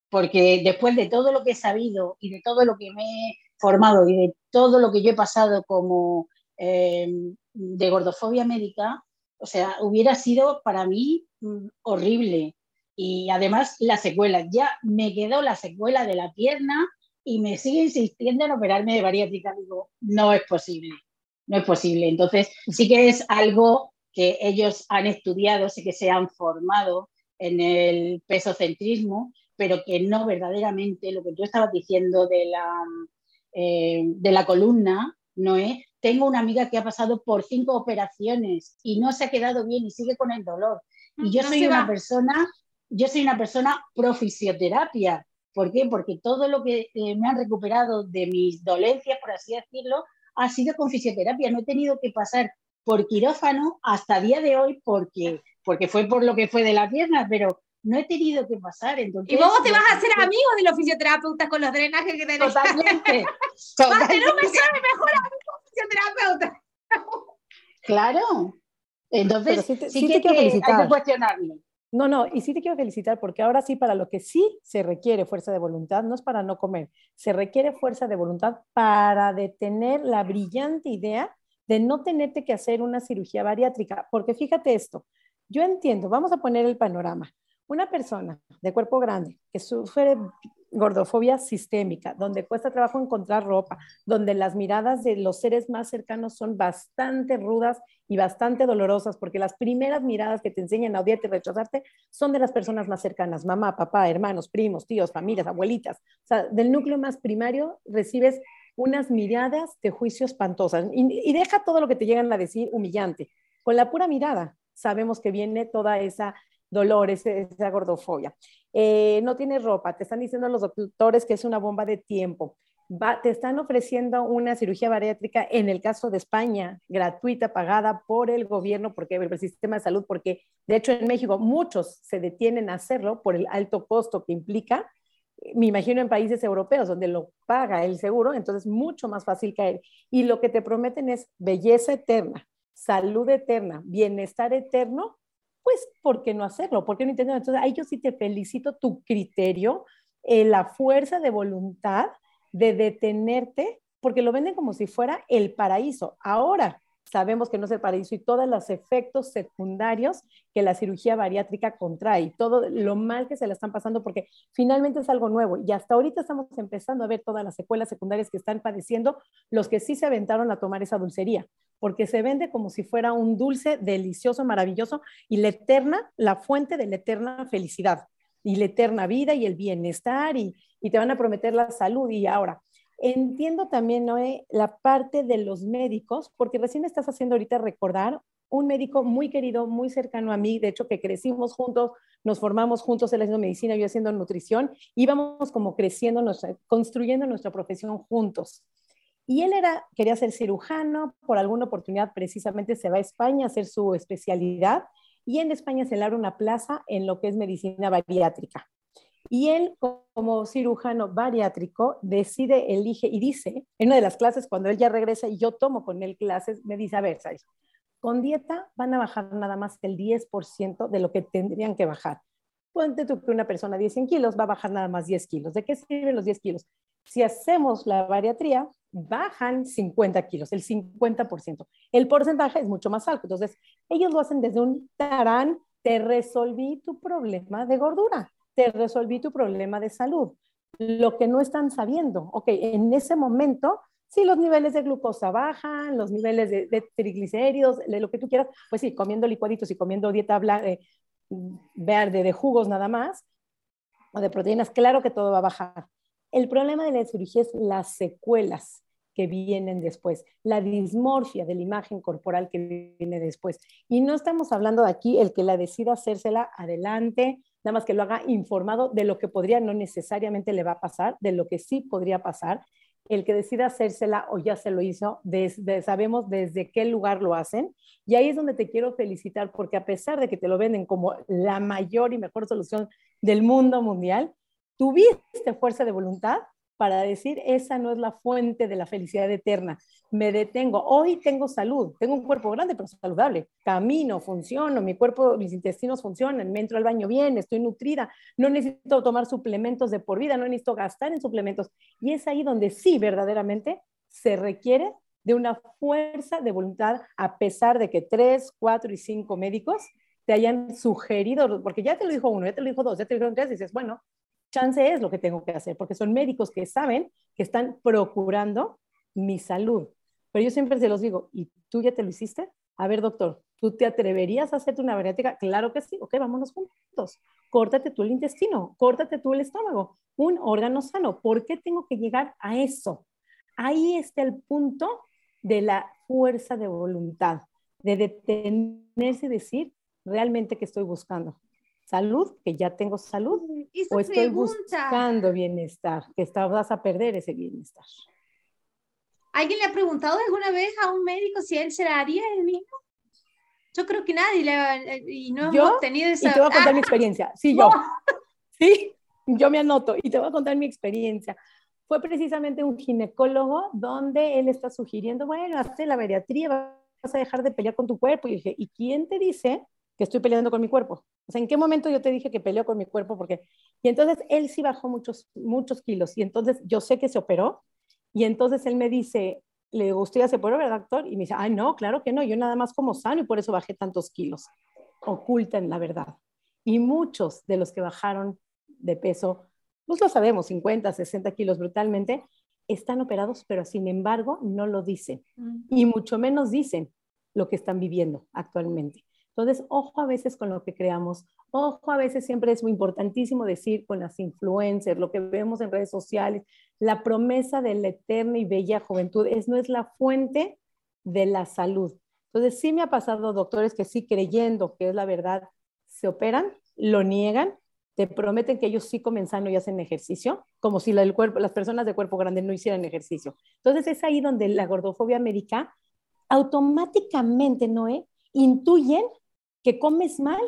porque después de todo lo que he sabido y de todo lo que me he formado y de todo lo que yo he pasado como eh, de gordofobia médica, o sea, hubiera sido para mí mm, horrible. Y además la secuela, ya me quedó la secuela de la pierna y me sigue insistiendo en operarme de bariátrica. Digo, no es posible no es posible. Entonces, sí que es algo que ellos han estudiado, sí que se han formado en el pesocentrismo, pero que no verdaderamente lo que tú estabas diciendo de la, eh, de la columna, no es. Tengo una amiga que ha pasado por cinco operaciones y no se ha quedado bien y sigue con el dolor. Y yo soy una persona, yo soy una persona pro fisioterapia. ¿Por qué? Porque todo lo que eh, me han recuperado de mis dolencias, por así decirlo, ha sido con fisioterapia. No he tenido que pasar por quirófano hasta día de hoy porque, porque fue por lo que fue de la pierna, pero no he tenido que pasar. Entonces, y vos te vas a hacer amigos de los fisioterapeutas con los drenajes que tenés. Totalmente. totalmente. no me sabe mejor amigo fisioterapeuta. claro. Entonces, sí, sí, que, quiero felicitar. hay que cuestionarlo. No, no, y sí te quiero felicitar porque ahora sí, para lo que sí se requiere fuerza de voluntad, no es para no comer, se requiere fuerza de voluntad para detener la brillante idea de no tenerte que hacer una cirugía bariátrica. Porque fíjate esto, yo entiendo, vamos a poner el panorama. Una persona de cuerpo grande que sufre gordofobia sistémica, donde cuesta trabajo encontrar ropa, donde las miradas de los seres más cercanos son bastante rudas y bastante dolorosas, porque las primeras miradas que te enseñan a odiarte y rechazarte son de las personas más cercanas, mamá, papá, hermanos, primos, tíos, familias, abuelitas. O sea, del núcleo más primario recibes unas miradas de juicio espantosas y, y deja todo lo que te llegan a decir humillante. Con la pura mirada sabemos que viene toda esa dolor, esa gordofobia. Eh, no tienes ropa, te están diciendo los doctores que es una bomba de tiempo. te están ofreciendo una cirugía bariátrica, en el caso de España, gratuita, pagada por el gobierno, porque el sistema de salud, porque de hecho en México muchos se detienen a hacerlo por el alto costo que implica. Me imagino en países europeos donde lo paga el seguro, entonces mucho más fácil caer. Y lo que te prometen es belleza eterna, salud eterna, bienestar eterno pues, ¿por qué no hacerlo? ¿Por qué no intentarlo? Entonces, ahí yo sí te felicito tu criterio, eh, la fuerza de voluntad de detenerte, porque lo venden como si fuera el paraíso. Ahora sabemos que no es el paraíso y todos los efectos secundarios que la cirugía bariátrica contrae, todo lo mal que se le están pasando, porque finalmente es algo nuevo y hasta ahorita estamos empezando a ver todas las secuelas secundarias que están padeciendo los que sí se aventaron a tomar esa dulcería porque se vende como si fuera un dulce delicioso, maravilloso y la eterna, la fuente de la eterna felicidad y la eterna vida y el bienestar y, te van a prometer la salud. Y ahora, entiendo también, Noé, la parte de los médicos, porque recién estás haciendo ahorita recordar un médico muy querido, muy cercano a mí, de hecho que crecimos juntos, nos formamos juntos, él haciendo medicina, yo haciendo nutrición, íbamos como creciendo, construyendo nuestra profesión juntos. Y él era, quería ser cirujano, por alguna oportunidad precisamente se va a España a hacer su especialidad y en España se le abre una plaza en lo que es medicina bariátrica. Y él, como cirujano bariátrico, decide, elige y dice, en una de las clases, cuando él ya regresa y yo tomo con él clases, me dice, a ver, con dieta van a bajar nada más el 10% de lo que tendrían que bajar. Ponte tú que una persona de 100 kilos va a bajar nada más 10 kilos. ¿De qué sirven los 10 kilos? Si hacemos la bariatría, bajan 50 kilos, el 50%. El porcentaje es mucho más alto. Entonces, ellos lo hacen desde un tarán, te resolví tu problema de gordura, te resolví tu problema de salud. Lo que no están sabiendo, ok, en ese momento, si los niveles de glucosa bajan, los niveles de, triglicéridos, de lo que tú quieras, pues sí, comiendo licuaditos y comiendo dieta eh, verde de jugos nada más, o de proteínas, claro que todo va a bajar. El problema de la cirugía es las secuelas que vienen después, la dismorfia de la imagen corporal que viene después. Y no estamos hablando de aquí el que la decida hacérsela adelante, nada más que lo haga informado de lo que podría, no necesariamente le va a pasar, de lo que sí podría pasar. El que decida hacérsela o ya se lo hizo, sabemos desde qué lugar lo hacen. Y ahí es donde te quiero felicitar, porque a pesar de que te lo venden como la mayor y mejor solución del mundo mundial, tuviste fuerza de voluntad para decir, esa no es la fuente de la felicidad eterna. Me detengo. Hoy tengo salud, tengo un cuerpo grande pero saludable. Camino, funciono, mi cuerpo, mis intestinos funcionan, me entro al baño bien, estoy nutrida, no necesito tomar suplementos de por vida, no necesito gastar en suplementos. Y es ahí donde sí verdaderamente se requiere de una fuerza de voluntad a pesar de que tres, cuatro y cinco médicos te hayan sugerido, porque ya te lo dijo uno, ya te lo dijo dos, ya te lo dijo tres, dices, bueno, chance es lo que tengo que hacer, porque son médicos que saben que están procurando mi salud. Pero yo siempre se los digo, ¿y tú ya te lo hiciste? A ver, doctor, ¿tú te atreverías a hacerte una bariátrica? Claro que sí, ok, vámonos juntos. Córtate tú el intestino, córtate tú el estómago, un órgano sano. ¿Por qué tengo que llegar a eso? Ahí está el punto de la fuerza de voluntad, de detenerse y decir realmente qué estoy buscando salud, que ya tengo salud, o estoy buscando bienestar, que vas a perder ese bienestar. ¿Alguien le ha preguntado alguna vez a un médico si él se la haría él mismo? Yo creo que nadie le ha, eh, y no hemos tenido esa... Y te voy a contar mi experiencia. Sí, yo. Sí, yo me anoto y te voy a contar mi experiencia. Fue precisamente un ginecólogo donde él está sugiriendo, bueno, hazte la bariatría, vas a dejar de pelear con tu cuerpo. Y dije, ¿y quién te dice que estoy peleando con mi cuerpo. O sea, ¿en qué momento yo te dije que peleo con mi cuerpo? Porque, y entonces él sí bajó muchos, muchos kilos y entonces yo sé que se operó y entonces él me dice, le digo, ¿usted ya se operó, verdad, doctor? Y me dice, ay, no, claro que no, yo nada más como sano y por eso bajé tantos kilos. Ocultan la verdad. Y muchos de los que bajaron de peso, pues lo sabemos, 50, 60 kilos brutalmente, están operados, pero sin embargo no lo dicen. Mm. Y mucho menos dicen lo que están viviendo actualmente. Entonces, ojo a veces con lo que creamos, ojo a veces siempre es muy importantísimo decir con las influencers, lo que vemos en redes sociales, la promesa de la eterna y bella juventud es, no es la fuente de la salud. Entonces, sí me ha pasado doctores que sí creyendo que es la verdad, se operan, lo niegan, te prometen que ellos sí comen sano y hacen ejercicio, como si la, cuerpo, las personas de cuerpo grande no hicieran ejercicio. Entonces, es ahí donde la gordofobia médica automáticamente, Noé, intuyen que comes mal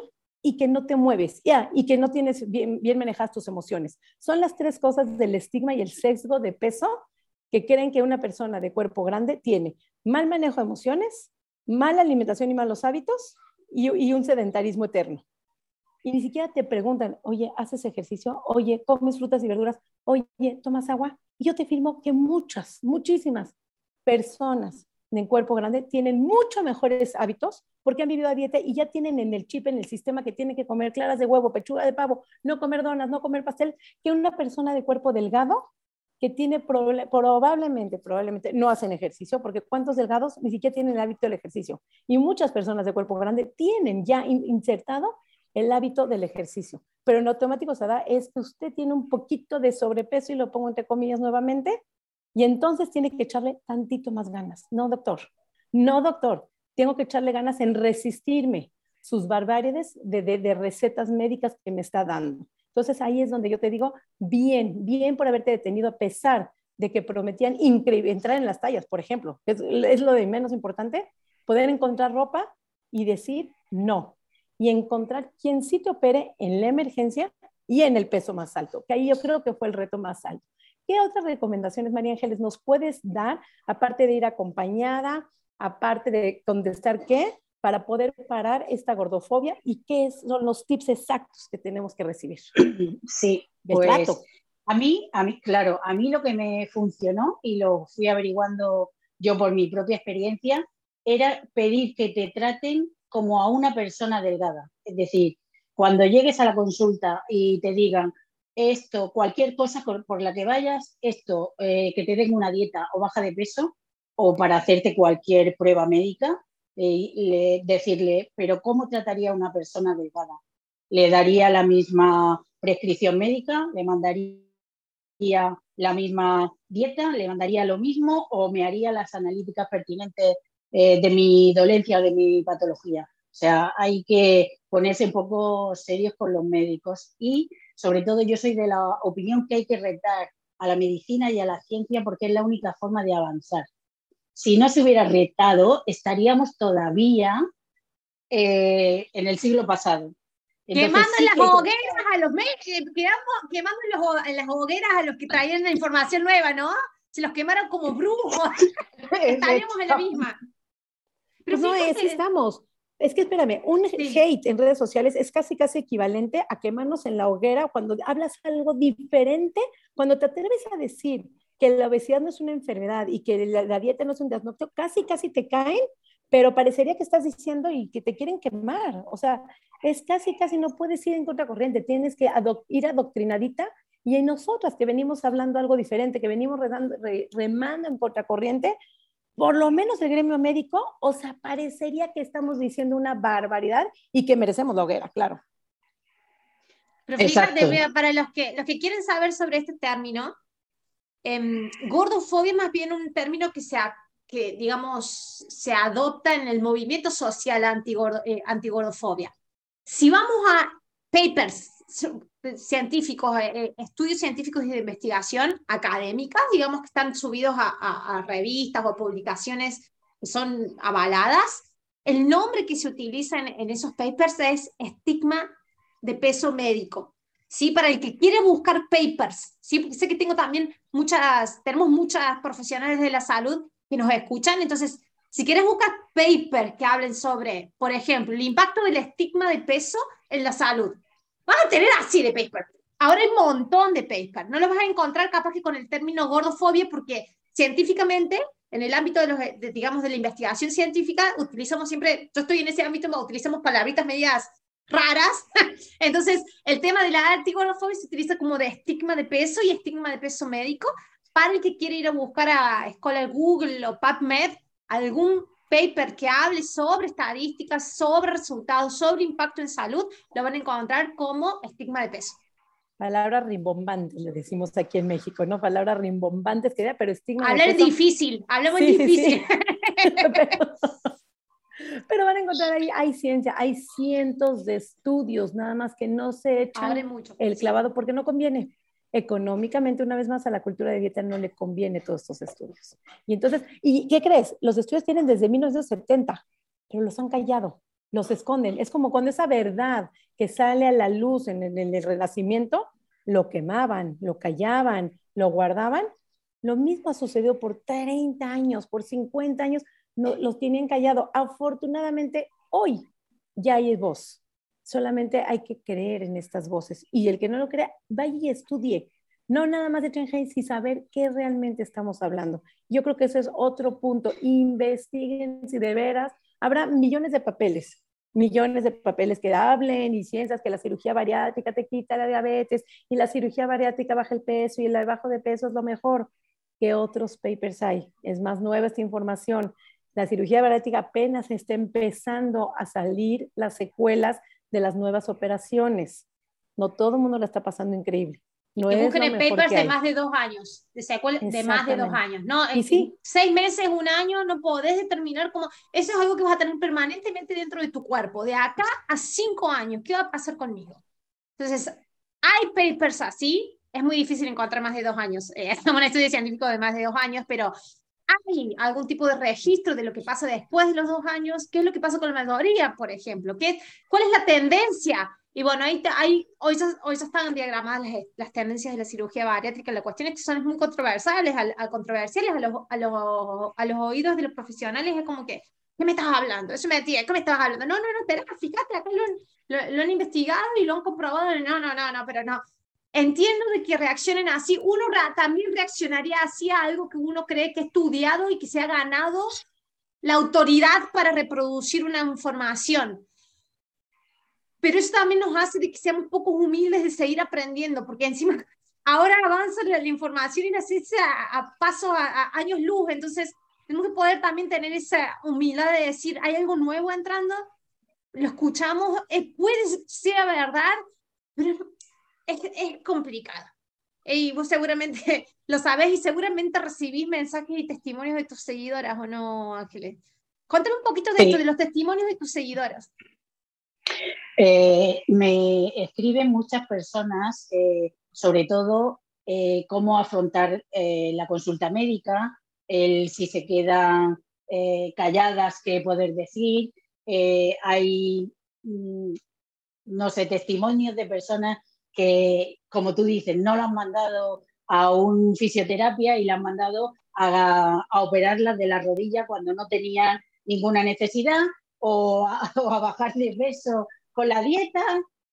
y que no te mueves, ya, y que no tienes bien, bien manejadas tus emociones. Son las tres cosas del estigma y el sesgo de peso que creen que una persona de cuerpo grande tiene mal manejo de emociones, mala alimentación y malos hábitos y, y un sedentarismo eterno. Y ni siquiera te preguntan, oye, ¿haces ejercicio? Oye, ¿comes frutas y verduras? Oye, ¿tomas agua? Y yo te firmo que muchas, muchísimas personas en cuerpo grande tienen mucho mejores hábitos porque han vivido a dieta y ya tienen en el chip, en el sistema que tienen que comer claras de huevo, pechuga de pavo, no comer donas, no comer pastel, que una persona de cuerpo delgado que tiene probablemente, probablemente no hacen ejercicio, porque cuántos delgados ni siquiera tienen el hábito del ejercicio. Y muchas personas de cuerpo grande tienen ya insertado el hábito del ejercicio. Pero en automático se da es que usted tiene un poquito de sobrepeso y lo pongo entre comillas nuevamente, y entonces tiene que echarle tantito más ganas. No, doctor. No, doctor. Tengo que echarle ganas en resistirme sus barbaridades de, recetas médicas que me está dando. Entonces ahí es donde yo te digo, bien, bien por haberte detenido a pesar de que prometían entrar en las tallas, por ejemplo, es, es lo de menos importante, poder encontrar ropa y decir no, y encontrar quien sí te opere en la emergencia y en el peso más alto, que ahí yo creo que fue el reto más alto. ¿Qué otras recomendaciones, María Ángeles, nos puedes dar, aparte de ir acompañada, aparte de contestar qué, para poder parar esta gordofobia y qué son los tips exactos que tenemos que recibir? Sí, pues a mí, a mí, claro, a mí lo que me funcionó y lo fui averiguando yo por mi propia experiencia era pedir que te traten como a una persona delgada. Es decir, cuando llegues a la consulta y te digan esto, cualquier cosa por la que vayas, esto, eh, que te den una dieta o baja de peso o para hacerte cualquier prueba médica, eh, decirle, pero ¿cómo trataría a una persona delgada? ¿Le daría la misma prescripción médica? ¿Le mandaría la misma dieta? ¿Le mandaría lo mismo o me haría las analíticas pertinentes eh, de mi dolencia o de mi patología? O sea, hay que ponerse un poco serios con los médicos y sobre todo yo soy de la opinión que hay que retar a la medicina y a la ciencia porque es la única forma de avanzar. Si no se hubiera retado, estaríamos todavía eh, en el siglo pasado. quemando las hogueras a los quemando las hogueras a los que traían la información nueva, ¿no? Se los quemaron como brujos. Estaríamos en la misma. Pero no, es, estamos. Es que espérame, un hate en redes sociales es casi casi equivalente a quemarnos en la hoguera cuando hablas algo diferente, cuando te atreves a decir que la obesidad no es una enfermedad y que la, dieta no es un diagnóstico, casi casi te caen, pero parecería que estás diciendo y que te quieren quemar. O sea, es casi casi no puedes ir en contracorriente, tienes que ir adoctrinadita y en nosotras que venimos hablando algo diferente, que venimos remando en contracorriente, por lo menos el gremio médico, o sea, parecería que estamos diciendo una barbaridad y que merecemos la hoguera, claro. Pero fíjate, para los que, los que quieren saber sobre este término, em, gordofobia es más bien un término que se, que, digamos, se adopta en el movimiento social eh, antigordofobia. si vamos a papers científicos, eh, eh, estudios científicos y de investigación académicas, digamos que están subidos a, revistas o publicaciones que son avaladas, el nombre que se utiliza en, esos papers es estigma de peso médico. ¿sí? Para el que quiere buscar papers, ¿sí? Sé que tengo también muchas, tenemos muchas profesionales de la salud que nos escuchan, entonces, si quieres buscar papers que hablen sobre, por ejemplo, el impacto del estigma de peso en la salud, Vas a tener así de paper. Ahora hay un montón de paper. No lo vas a encontrar capaz que con el término gordofobia porque científicamente, en el ámbito de, los, digamos, de la investigación científica, utilizamos siempre, yo estoy en ese ámbito, utilizamos palabritas medias raras. Entonces, el tema de la antigordofobia se utiliza como de estigma de peso y estigma de peso médico para el que quiere ir a buscar a Scholar Google o PubMed algún paper que hable sobre estadísticas, sobre resultados, sobre impacto en salud, lo van a encontrar como estigma de peso. Palabras rimbombantes, le decimos aquí en México, ¿no? Palabras rimbombantes que pero estigma Hablar de peso. es difícil, habla muy difícil. pero, van a encontrar ahí, hay ciencia, hay cientos de estudios, nada más que no se echan mucho, el clavado porque no conviene económicamente, una vez más, a la cultura de dieta no le conviene todos estos estudios. Y entonces, ¿y qué crees? Los estudios tienen desde 1970, pero los han callado, los esconden. Es como cuando esa verdad que sale a la luz en, el Renacimiento, lo quemaban, lo callaban, lo guardaban. Lo mismo ha sucedido por 30 años, por 50 años, no, los tienen callado. Afortunadamente, hoy ya hay voz solamente hay que creer en estas voces. Y el que no lo crea, vaya y estudie. No nada más de Shanghai, y saber qué realmente estamos hablando. Yo creo que ese es otro punto. Investiguen si de veras habrá millones de papeles, millones de papeles que hablen y ciencias que la cirugía bariátrica te quita la diabetes y la cirugía bariátrica baja el peso y el bajo de peso es lo mejor. que otros papers hay? Es más nueva esta información. La cirugía bariátrica apenas está empezando a salir las secuelas de las nuevas operaciones. No todo el mundo la está pasando increíble. No que busquen en papers de más de dos años, de, de más de dos años, ¿no? En sí? seis meses, un año, no podés determinar cómo. Eso es algo que vas a tener permanentemente dentro de tu cuerpo. De acá a cinco años, ¿qué va a pasar conmigo? Entonces, hay papers así, es muy difícil encontrar más de dos años. Eh, es un estudio científico de más de dos años, pero ¿hay algún tipo de registro de lo que pasa después de los dos años? ¿Qué es lo que pasa con la mayoría, por ejemplo? ¿Qué, ¿Cuál es la tendencia? Y bueno, ahí, hay, hoy, ya, hoy ya están diagramadas las, las, tendencias de la cirugía bariátrica. La cuestión es que son muy controversiales, a, controversiales a los, a, los, a los oídos de los profesionales. Es como que, ¿qué me estás hablando? Eso me decía, ¿qué me estás hablando? No, no, no, espera, fíjate, acá lo, lo, lo, han investigado y lo han comprobado. No, no, no, no, pero no. Entiendo de que reaccionen así. Uno también reaccionaría así a algo que uno cree que ha estudiado y que se ha ganado la autoridad para reproducir una información. Pero eso también nos hace de que seamos un poco humildes de seguir aprendiendo, porque encima ahora avanza la, información y la ciencia a, paso a, años luz, entonces tenemos que poder también tener esa humildad de decir, hay algo nuevo entrando, lo escuchamos, eh, puede ser verdad, pero es, es complicado. Y vos seguramente lo sabés y seguramente recibís mensajes y testimonios de tus seguidoras, ¿o no, Ángeles? Cuéntame un poquito de esto, de los testimonios de tus seguidoras. Eh, me escriben muchas personas, eh, sobre todo eh, cómo afrontar la consulta médica, el si se quedan calladas, qué poder decir. hay, mm, no sé, testimonios de personas que, como tú dices, no la han mandado a un fisioterapia y la han mandado a, a operarlas de la rodilla cuando no tenían ninguna necesidad o a, o a bajar de peso con la dieta.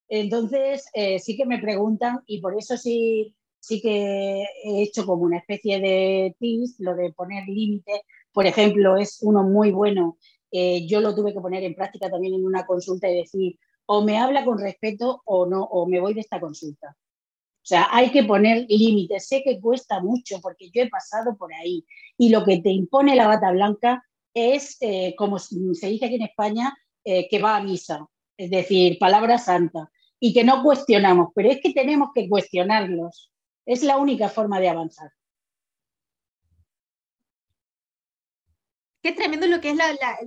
Entonces, eh, sí que me preguntan y por eso sí, sí que he hecho como una especie de tips, lo de poner límites. Por ejemplo, es uno muy bueno. Eh, yo lo tuve que poner en práctica también en una consulta y decir, o me habla con respeto o no, o me voy de esta consulta. O sea, hay que poner límites. Sé que cuesta mucho porque yo he pasado por ahí. Y lo que te impone la bata blanca es, eh, como se dice aquí en España, eh, que va a misa. Es decir, palabra santa. Y que no cuestionamos. Pero es que tenemos que cuestionarlos. Es la única forma de avanzar. Qué tremendo lo que es la, la,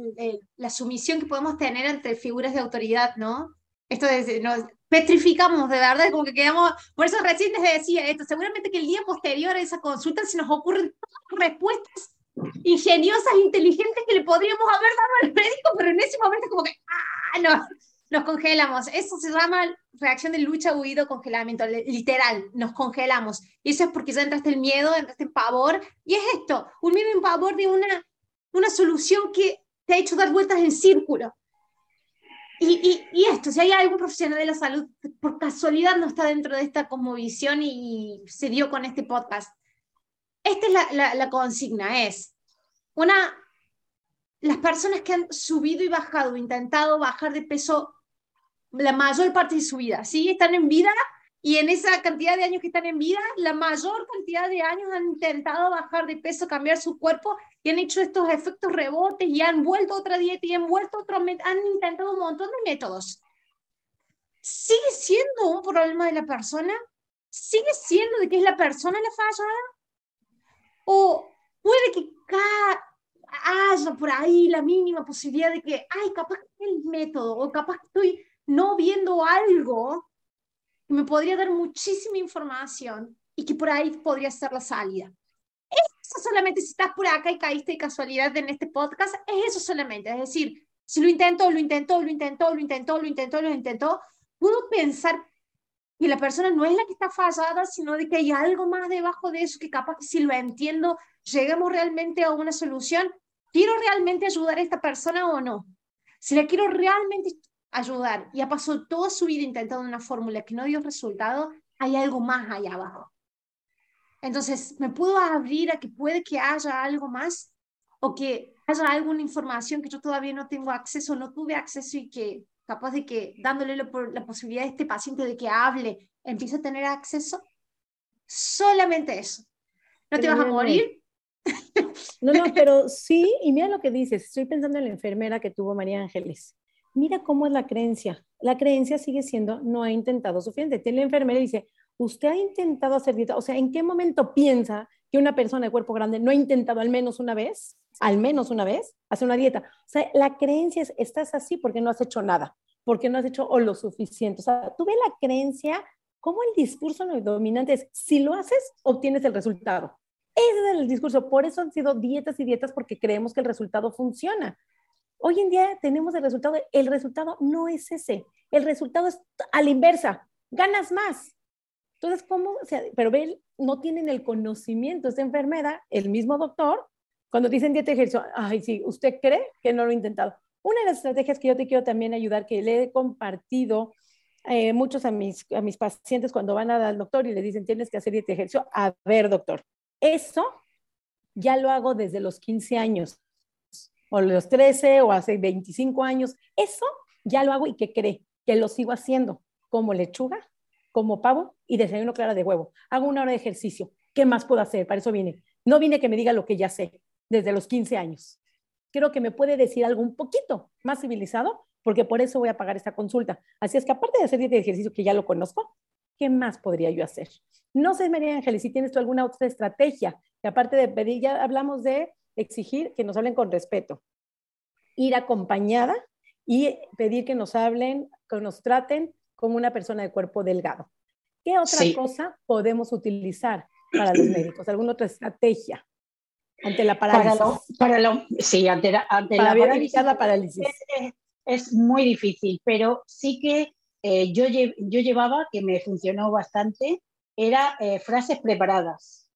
la, sumisión que podemos tener entre figuras de autoridad, ¿no? Esto de, nos petrificamos, de verdad, como que quedamos, por eso recién les decía esto, seguramente que el día posterior a esa consulta se nos ocurren respuestas ingeniosas, inteligentes que le podríamos haber dado al médico, pero en ese momento como que, ah, no, nos congelamos. Eso se llama reacción de lucha, huido, congelamiento, literal, nos congelamos. Y eso es porque ya entraste el miedo, entraste en pavor, y es esto, un miedo en pavor de una una solución que te ha hecho dar vueltas en círculo. Y, y, esto, si hay algún profesional de la salud, por casualidad no está dentro de esta visión y se dio con este podcast. Esta es la, la, la consigna, es una, las personas que han subido y bajado, intentado bajar de peso la mayor parte de su vida, ¿sí? Están en vida y en esa cantidad de años que están en vida, la mayor cantidad de años han intentado bajar de peso, cambiar su cuerpo y han hecho estos efectos rebotes y han vuelto a otra dieta y han vuelto otro, han intentado un montón de métodos. ¿Sigue siendo un problema de la persona? ¿Sigue siendo de que es la persona la fallada? ¿O puede que haya por ahí la mínima posibilidad de que, ay, capaz que el método o capaz que estoy no viendo algo que me podría dar muchísima información y que por ahí podría ser la salida. Eso solamente si estás por acá y caíste de casualidad en este podcast, es eso solamente. Es decir, si lo intentó, lo intentó, lo intentó, lo intentó, lo intentó, lo intentó, puedo pensar que la persona no es la que está fallada, sino de que hay algo más debajo de eso que capaz que si lo entiendo, lleguemos realmente a una solución. ¿Quiero realmente ayudar a esta persona o no? Si la quiero realmente ayudar y ha pasado toda su vida intentando una fórmula que no dio resultado, hay algo más allá abajo. Entonces, ¿me puedo abrir a que puede que haya algo más? O que haya alguna información que yo todavía no tengo acceso, no tuve acceso y que capaz de que dándole la, la posibilidad a este paciente de que hable, empiece a tener acceso? Solamente eso. ¿No te vas a morir? No, no, pero sí, y mira lo que dices, estoy pensando en la enfermera que tuvo María Ángeles mira cómo es la creencia. La creencia sigue siendo, no ha intentado suficiente. Tiene la enfermera dice, usted ha intentado hacer dieta. O sea, ¿en qué momento piensa que una persona de cuerpo grande no ha intentado al menos una vez, al menos una vez, hacer una dieta? O sea, la creencia es, estás así porque no has hecho nada, porque no has hecho o lo suficiente. O sea, tú ves la creencia ¿Cómo el discurso dominante es, si lo haces, obtienes el resultado? Ese es el discurso. Por eso han sido dietas y dietas porque creemos que el resultado funciona. Hoy en día tenemos el resultado. El resultado no es ese. El resultado es a la inversa. Ganas más. Entonces, ¿cómo? Pero ven, no tienen el conocimiento. Esta enfermedad, el mismo doctor, cuando dicen dieta ejercicio, ay, sí, ¿usted cree que no lo he intentado? Una de las estrategias que yo te quiero también ayudar, que le he compartido eh, muchos a mis, a mis pacientes cuando van al doctor y le dicen, tienes que hacer dieta ejercicio. A ver, doctor, eso ya lo hago desde los 15 años, o los 13, o hace 25 años. Eso ya lo hago y que cree que lo sigo haciendo como lechuga como pavo y desayuno clara de huevo. Hago una hora de ejercicio. ¿Qué más puedo hacer? Para eso viene. No viene que me diga lo que ya sé desde los 15 años. Creo que me puede decir algo un poquito más civilizado, porque por eso voy a pagar esta consulta. Así es que aparte de hacer dieta de ejercicio que ya lo conozco, ¿qué más podría yo hacer? No sé, María Ángeles, si tienes tú alguna otra estrategia, que aparte de pedir, ya hablamos de exigir que nos hablen con respeto, ir acompañada y pedir que nos hablen, que nos traten como una persona de cuerpo delgado. ¿Qué otra cosa podemos utilizar para los médicos? ¿Alguna otra estrategia ante la parálisis? Para sí, ante la, parálisis, la parálisis. Es, muy difícil, pero sí que eh, yo, yo llevaba, que me funcionó bastante, era eh, frases preparadas.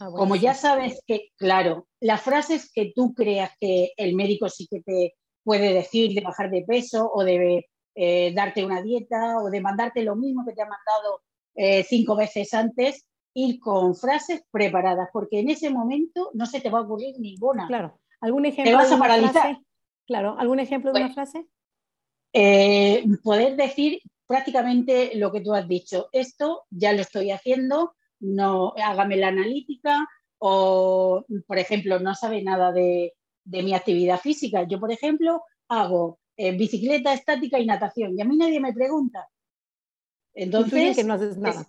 Ah, Como ya sabes que, claro, las frases que tú creas que el médico sí que te puede decir de bajar de peso o de eh, darte una dieta o de mandarte lo mismo que te ha mandado eh, cinco veces antes, ir con frases preparadas, porque en ese momento no se te va a ocurrir ninguna. Claro. ¿Algún ejemplo? Te vas a paralizar. Claro. ¿Algún ejemplo de una pues, frase? Eh, poder decir prácticamente lo que tú has dicho. Esto ya lo estoy haciendo, no hágame la analítica o, por ejemplo, no sabe nada de, de mi actividad física. Yo, por ejemplo, hago eh, bicicleta estática y natación. Y a mí nadie me pregunta. Entonces, que no haces nada.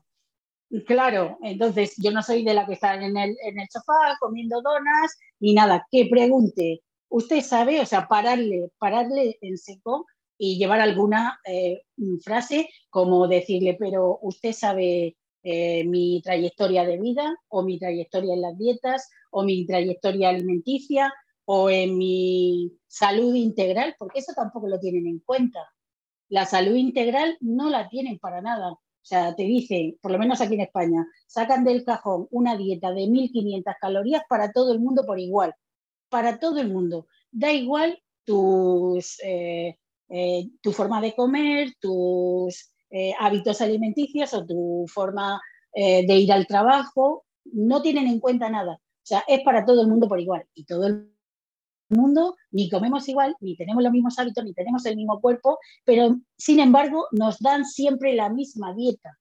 claro, entonces yo no soy de la que está en el, en el sofá comiendo donas ni nada. Que pregunte, usted sabe, o sea, pararle, pararle en seco y llevar alguna eh, frase como decirle, pero usted sabe eh, mi trayectoria de vida o mi trayectoria en las dietas o mi trayectoria alimenticia o en mi salud integral, porque eso tampoco lo tienen en cuenta. La salud integral no la tienen para nada. O sea, te dicen, por lo menos aquí en España, sacan del cajón una dieta de 1.500 calorías para todo el mundo por igual. Para todo el mundo. Da igual tus, eh, eh, tu forma de comer, tus eh, hábitos alimenticios o tu forma de ir al trabajo. No tienen en cuenta nada. O sea, es para todo el mundo por igual. Y todo el mundo, ni comemos igual, ni tenemos los mismos hábitos, ni tenemos el mismo cuerpo, pero sin embargo nos dan siempre la misma dieta,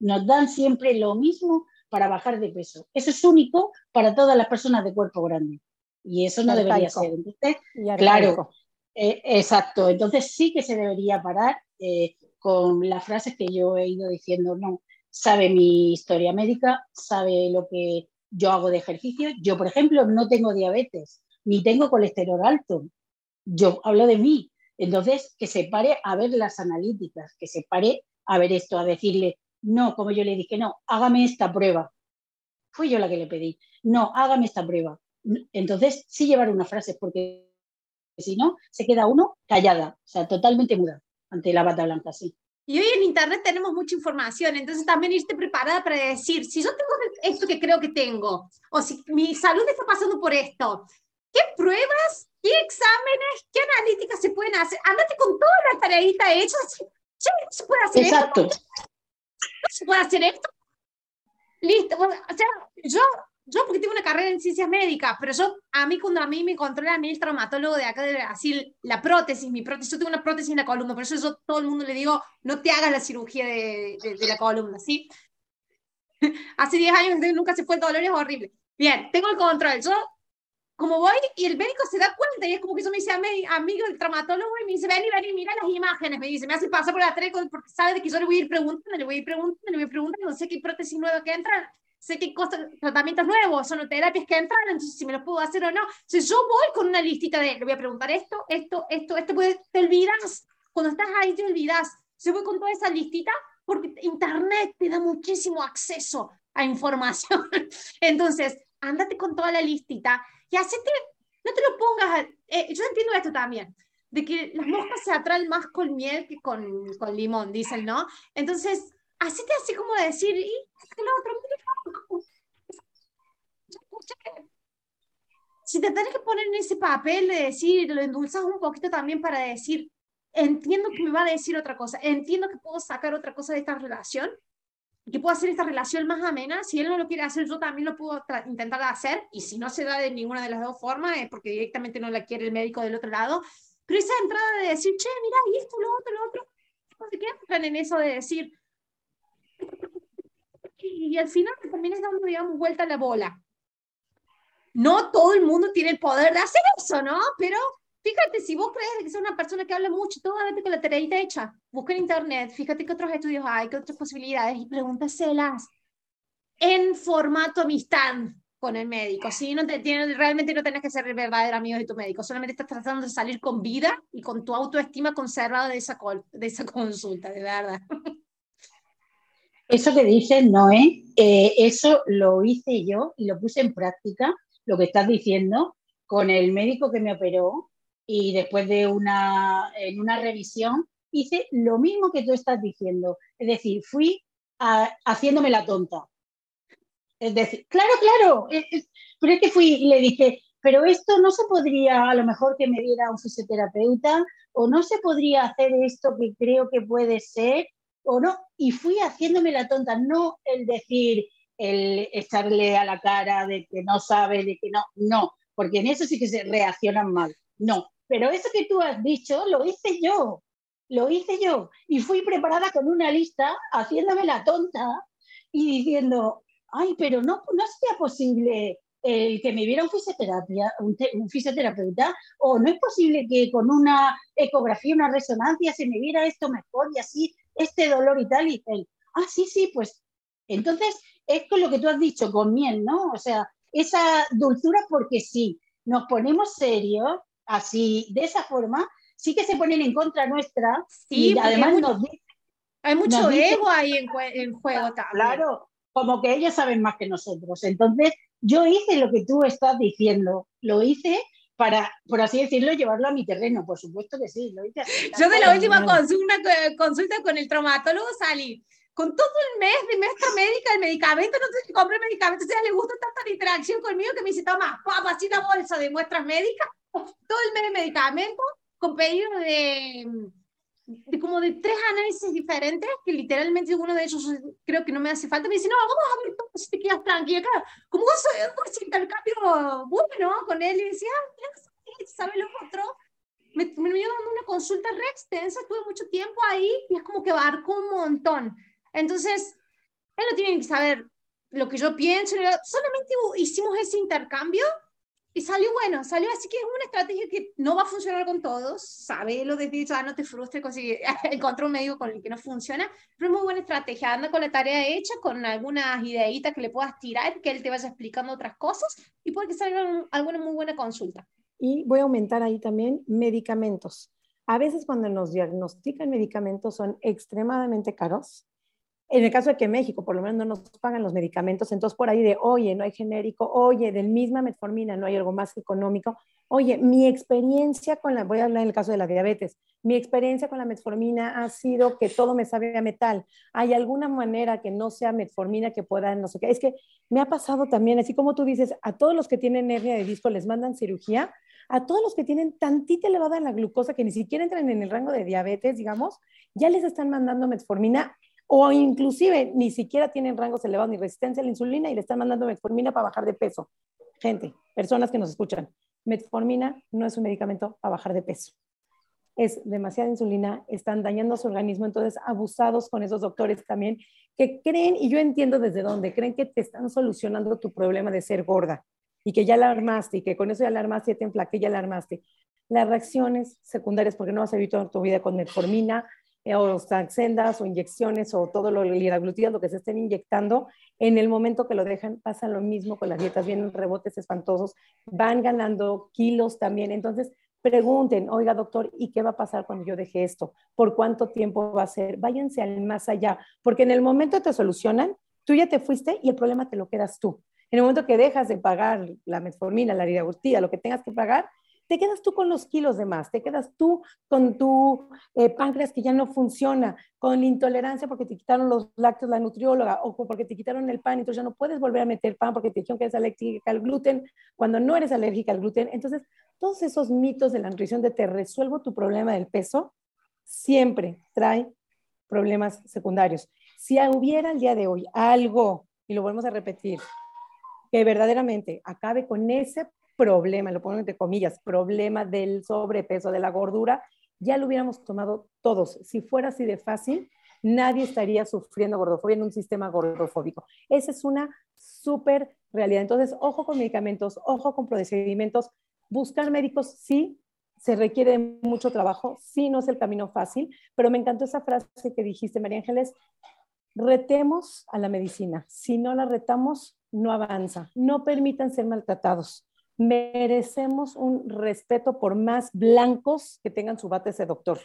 nos dan siempre lo mismo para bajar de peso. Eso es único para todas las personas de cuerpo grande. Y eso no debería ser. Entonces, claro, eh, exacto. Entonces sí que se debería parar eh, con las frases que yo he ido diciendo, no, sabe mi historia médica, sabe lo que yo hago de ejercicio. Yo, por ejemplo, no tengo diabetes, ni tengo colesterol alto. Yo hablo de mí. Entonces, que se pare a ver las analíticas, que se pare a ver esto, a decirle, no, como yo le dije, no, hágame esta prueba. Fui yo la que le pedí, no, hágame esta prueba. Entonces, sí llevar una frase, porque si no, se queda uno callada, o sea, totalmente muda ante la bata blanca, sí. Y hoy en Internet tenemos mucha información, entonces también irte preparada para decir, si yo tengo esto que creo que tengo, o si mi salud está pasando por esto, ¿Qué pruebas, qué exámenes, qué analíticas se pueden hacer? Andate con toda la tareita hecha. ¿Sí? ¿No se puede hacer Exacto. esto? ¿No se puede hacer esto? Listo. o sea, yo, yo porque tengo una carrera en ciencias médicas, pero yo, a mí cuando a mí me controla a mí el traumatólogo de acá de Brasil, la prótesis, mi prótesis, yo tengo una prótesis en la columna, por eso yo todo el mundo le digo, no te hagas la cirugía de, de, la columna, ¿sí? Hace 10 años nunca se fue el dolor, es horrible. Bien, tengo el control. Yo como voy y el médico se da cuenta y es como que yo me dice amigo del traumatólogo y me dice, ven y ven y mira las imágenes, me dice, me hace pasar por la treco porque sabe de que yo le voy a ir preguntando, le voy a ir preguntando, le voy a ir preguntando, no sé qué prótesis nuevas que entran, sé qué cosas, tratamientos nuevos, son terapias que entran, entonces si me los puedo hacer o no. Entonces yo voy con una listita de, le voy a preguntar esto, esto, esto, esto, pues te olvidas, cuando estás ahí te olvidas. Yo voy con toda esa listita porque Internet te da muchísimo acceso a información. Entonces, ándate con toda la listita y hacete, no te lo pongas, eh, yo entiendo esto también, de que las moscas se atraen más con miel que con, con limón, dicen, ¿no? Entonces, hacete así como decir, y el otro, si te tenés que poner en ese papel de decir, lo endulzas un poquito también para decir, entiendo que me va a decir otra cosa, entiendo que puedo sacar otra cosa de esta relación, que puedo hacer esta relación más amena, si él no lo quiere hacer, yo también lo puedo intentar hacer, y si no se da de ninguna de las dos formas, es porque directamente no la quiere el médico del otro lado, pero esa entrada de decir, che, mira, y esto, lo otro, lo otro, no sé qué entran en eso de decir, y al final también es dando, digamos, vuelta a la bola. No todo el mundo tiene el poder de hacer eso, ¿no? Pero fíjate, si vos crees que es una persona que habla mucho, todo vete con la tareita hecha. Busca en internet, fíjate qué otros estudios hay, qué otras posibilidades y pregúntaselas en formato amistad con el médico. Si no te tiene, realmente no tenés que ser el verdadero amigo de tu médico, solamente estás tratando de salir con vida y con tu autoestima conservada de esa, de esa consulta, de verdad. Eso que dices, Noé, eh, eso lo hice yo y lo puse en práctica lo que estás diciendo con el médico que me operó y después de una, en una revisión hice lo mismo que tú estás diciendo. Es decir, fui haciéndome la tonta. Es decir, claro, claro, pero es que fui y le dije, pero esto no se podría, a lo mejor que me diera un fisioterapeuta, o no se podría hacer esto que creo que puede ser, Y fui haciéndome la tonta, no el decir, el echarle a la cara de que no sabe, de que no, no, porque en eso sí que se reaccionan mal, no. Pero eso que tú has dicho lo hice yo, lo hice yo. Y fui preparada con una lista, haciéndome la tonta y diciendo, ay, pero no, no sería posible el que me viera un, fisioterapia, un, un, fisioterapeuta, o no es posible que con una ecografía, una resonancia se me viera esto mejor y así, este dolor y tal, y tal. Ah, sí, sí, pues entonces es con lo que tú has dicho, con miel, ¿no? O sea, esa dulzura porque sí, nos ponemos serios, así, de esa forma, sí que se ponen en contra nuestra sí, y además hay nos Hay mucho ego ahí en, juego también. Claro, como que ellos saben más que nosotros. Entonces, yo hice lo que tú estás diciendo, lo hice para, por así decirlo, llevarlo a mi terreno, por supuesto que sí. Lo hice yo de la última consulta, consulta con el traumatólogo salí con todo el mes de maestra médica, el medicamento, no sé si compré medicamento, o sea, le gusta tanta la interacción conmigo que me dice, toma, papá, así una bolsa de muestras médicas, todo el mes de medicamento, con pedido de, de como de tres análisis diferentes, que literalmente uno de ellos creo que no me hace falta, me dice, no, vamos a ver todo si te quedas tranquila, claro, como vos ese intercambio bueno con él, y decía, ah, ¿sabes lo otro? Me, me dio dando una consulta re extensa, estuve mucho tiempo ahí y es como que abarcó un montón. Entonces, él no tiene que saber lo que yo pienso, solamente hicimos ese intercambio y salió bueno, salió así que es una estrategia que no va a funcionar con todos, sabelo desde ya, no te frustres conseguir encontrar un medio con el que no funciona, pero es muy buena estrategia, anda con la tarea hecha, con algunas ideitas que le puedas tirar, que él te vaya explicando otras cosas y puede que salga alguna muy buena consulta. Y voy a aumentar ahí también medicamentos. A veces cuando nos diagnostican medicamentos son extremadamente caros en el caso de que México por lo menos no nos pagan los medicamentos, entonces por ahí de, oye, no hay genérico, oye, del misma metformina no hay algo más económico, oye, mi experiencia con la, voy a hablar en el caso de la diabetes, mi experiencia con la metformina ha sido que todo me sabe a metal. ¿Hay alguna manera que no sea metformina que pueda, no sé qué? Es que me ha pasado también, así como tú dices, a todos los que tienen hernia de disco les mandan cirugía, a todos los que tienen tantita elevada la glucosa que ni siquiera entran en el rango de diabetes, digamos, ya les están mandando metformina o inclusive ni siquiera tienen rangos elevados ni resistencia a la insulina y le están mandando metformina para bajar de peso. Gente, personas que nos escuchan, metformina no es un medicamento para bajar de peso. Es demasiada insulina, están dañando su organismo, entonces abusados con esos doctores también que creen, y yo entiendo desde dónde, creen que te están solucionando tu problema de ser gorda y que ya la armaste y que con eso ya la armaste, ya te enflaqué, ya la armaste. Las reacciones secundarias, porque no vas a toda tu vida con metformina, o saxendas o inyecciones o todo lo liraglutida, lo que se estén inyectando, en el momento que lo dejan pasa lo mismo con las dietas, vienen rebotes espantosos, van ganando kilos también. Entonces, Pregunten, oiga doctor, ¿y qué va a pasar cuando yo deje esto? ¿Por cuánto tiempo va a ser? Váyanse al más allá, porque en el momento te solucionan, tú ya te fuiste y el problema te lo quedas tú. En el momento que dejas de pagar la metformina, la liragustía, lo que tengas que pagar, te quedas tú con los kilos de más, te quedas tú con tu eh, páncreas que ya no funciona, con la intolerancia porque te quitaron los lácteos la nutrióloga o porque te quitaron el pan, entonces ya no puedes volver a meter pan porque te dijeron que eres alérgica al gluten cuando no eres alérgica al gluten. Entonces, todos esos mitos de la nutrición de te resuelvo tu problema del peso, siempre trae problemas secundarios. Si hubiera el día de hoy algo, y lo volvemos a repetir, que verdaderamente acabe con ese problema, lo pongo entre comillas, problema del sobrepeso, de la gordura, ya lo hubiéramos tomado todos. Si fuera así de fácil, nadie estaría sufriendo gordofobia en un sistema gordofóbico. Esa es una súper realidad. Entonces, ojo con medicamentos, ojo con procedimientos. Buscar médicos sí se requiere mucho trabajo, sí no es el camino fácil, pero me encantó esa frase que dijiste, María Ángeles, retemos a la medicina. Si no la retamos, no avanza. No permitan ser maltratados merecemos un respeto por más blancos que tengan su bate ese doctor.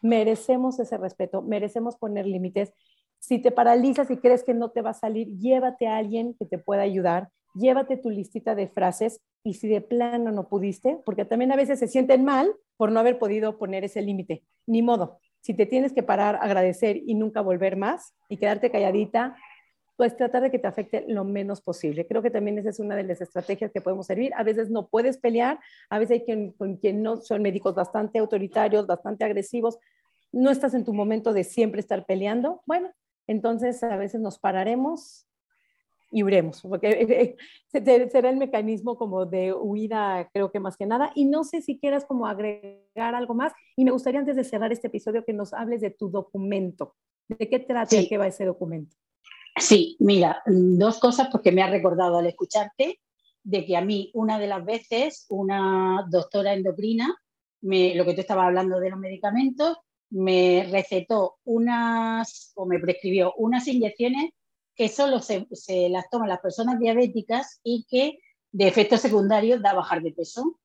Merecemos ese respeto, merecemos poner límites. Si te paralizas y crees que no te va a salir, llévate a alguien que te pueda ayudar, llévate tu listita de frases y si de plano no pudiste, porque también a veces se sienten mal por no haber podido poner ese límite, ni modo. Si te tienes que parar, agradecer y nunca volver más y quedarte calladita, pues tratar de que te afecte lo menos posible. Creo que también esa es una de las estrategias que podemos servir. A veces no puedes pelear, a veces hay quien, con quien no son médicos bastante autoritarios, bastante agresivos, no estás en tu momento de siempre estar peleando. Bueno, entonces a veces nos pararemos y uremos, porque será el mecanismo como de huida, creo que más que nada. Y no sé si quieras como agregar algo más. Y me gustaría antes de cerrar este episodio que nos hables de tu documento. ¿De qué trata y qué va ese documento? Sí, mira, dos cosas porque me ha recordado al escucharte de que a mí una de las veces una doctora endocrina, me, lo que tú estabas hablando de los medicamentos, me recetó unas o me prescribió unas inyecciones que solo se, las toman las personas diabéticas y que de efectos secundarios da bajar de peso.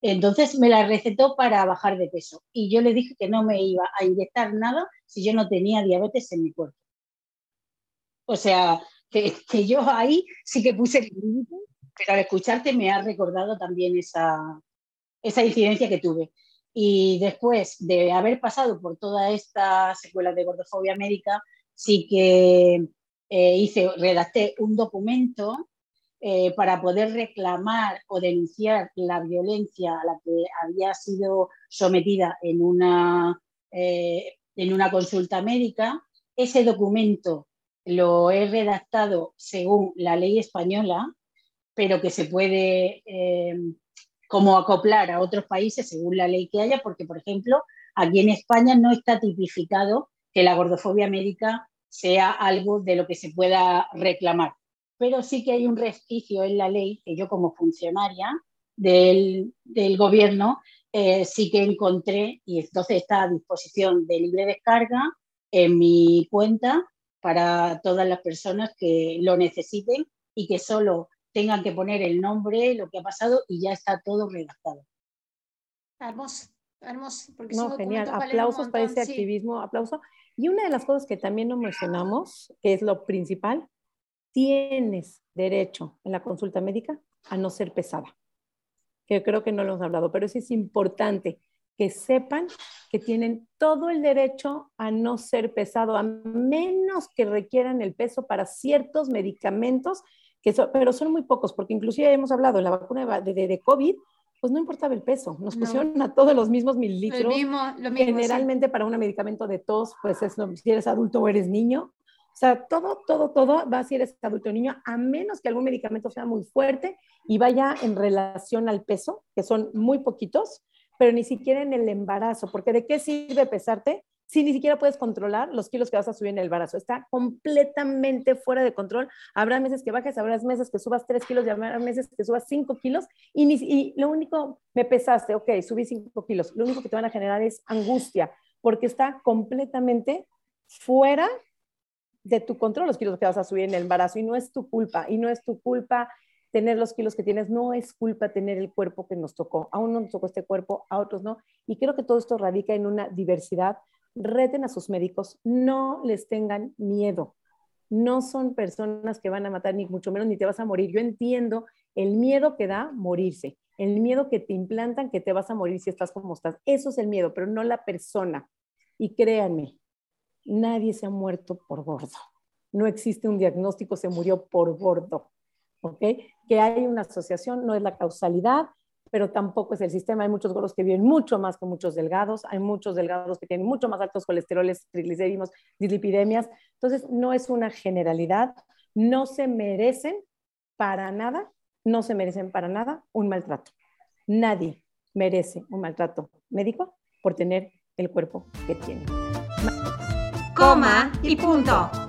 Entonces me las recetó para bajar de peso y yo le dije que no me iba a inyectar nada si yo no tenía diabetes en mi cuerpo. O sea, que, yo ahí sí que puse el límite, pero al escucharte me ha recordado también esa, esa incidencia que tuve. Y después de haber pasado por toda esta secuela de gordofobia médica, sí que eh, hice, redacté un documento eh, para poder reclamar o denunciar la violencia a la que había sido sometida en una, eh, en una consulta médica. Ese documento lo he redactado según la ley española, pero que se puede eh, como acoplar a otros países según la ley que haya, porque, por ejemplo, aquí en España no está tipificado que la gordofobia médica sea algo de lo que se pueda reclamar. Pero sí que hay un resquicio en la ley que yo como funcionaria del, gobierno eh, sí que encontré y entonces está a disposición de libre descarga en mi cuenta para todas las personas que lo necesiten y que solo tengan que poner el nombre, lo que ha pasado y ya está todo redactado. Hermoso, hermoso. Porque no, genial. Aplausos para ese activismo, aplauso. Y una de las cosas que también no mencionamos, que es lo principal, tienes derecho en la consulta médica a no ser pesada. Que creo que no lo hemos hablado, pero eso es importante que sepan que tienen todo el derecho a no ser pesado, a menos que requieran el peso para ciertos medicamentos, que pero son muy pocos, porque inclusive hemos hablado, la vacuna de, de, COVID, pues no importaba el peso, nos pusieron a todos los mismos mililitros. Generalmente para un medicamento de tos, pues es si eres adulto o eres niño. O sea, todo, todo, todo va si eres adulto o niño, a menos que algún medicamento sea muy fuerte y vaya en relación al peso, que son muy poquitos pero ni siquiera en el embarazo, porque ¿de qué sirve pesarte si ni siquiera puedes controlar los kilos que vas a subir en el embarazo? Está completamente fuera de control. Habrá meses que bajes, habrá meses que subas 3 kilos y habrá meses que subas 5 kilos y, ni, y lo único, me pesaste, ok, subí 5 kilos, lo único que te van a generar es angustia, porque está completamente fuera de tu control los kilos que vas a subir en el embarazo y no es tu culpa, y no es tu culpa tener los kilos que tienes, no es culpa tener el cuerpo que nos tocó. A uno nos tocó este cuerpo, a otros no. Y creo que todo esto radica en una diversidad. Reten a sus médicos, no les tengan miedo. No son personas que van a matar, ni mucho menos, ni te vas a morir. Yo entiendo el miedo que da morirse, el miedo que te implantan que te vas a morir si estás como estás. Eso es el miedo, pero no la persona. Y créanme, nadie se ha muerto por gordo. No existe un diagnóstico, se murió por gordo. ¿Ok? Que hay una asociación, no es la causalidad, pero tampoco es el sistema. Hay muchos gordos que viven mucho más que muchos delgados, hay muchos delgados que tienen mucho más altos colesteroles, triglicéridos, dislipidemias. Entonces, no es una generalidad, no se merecen para nada, no se merecen para nada un maltrato. Nadie merece un maltrato médico por tener el cuerpo que tiene coma y punto.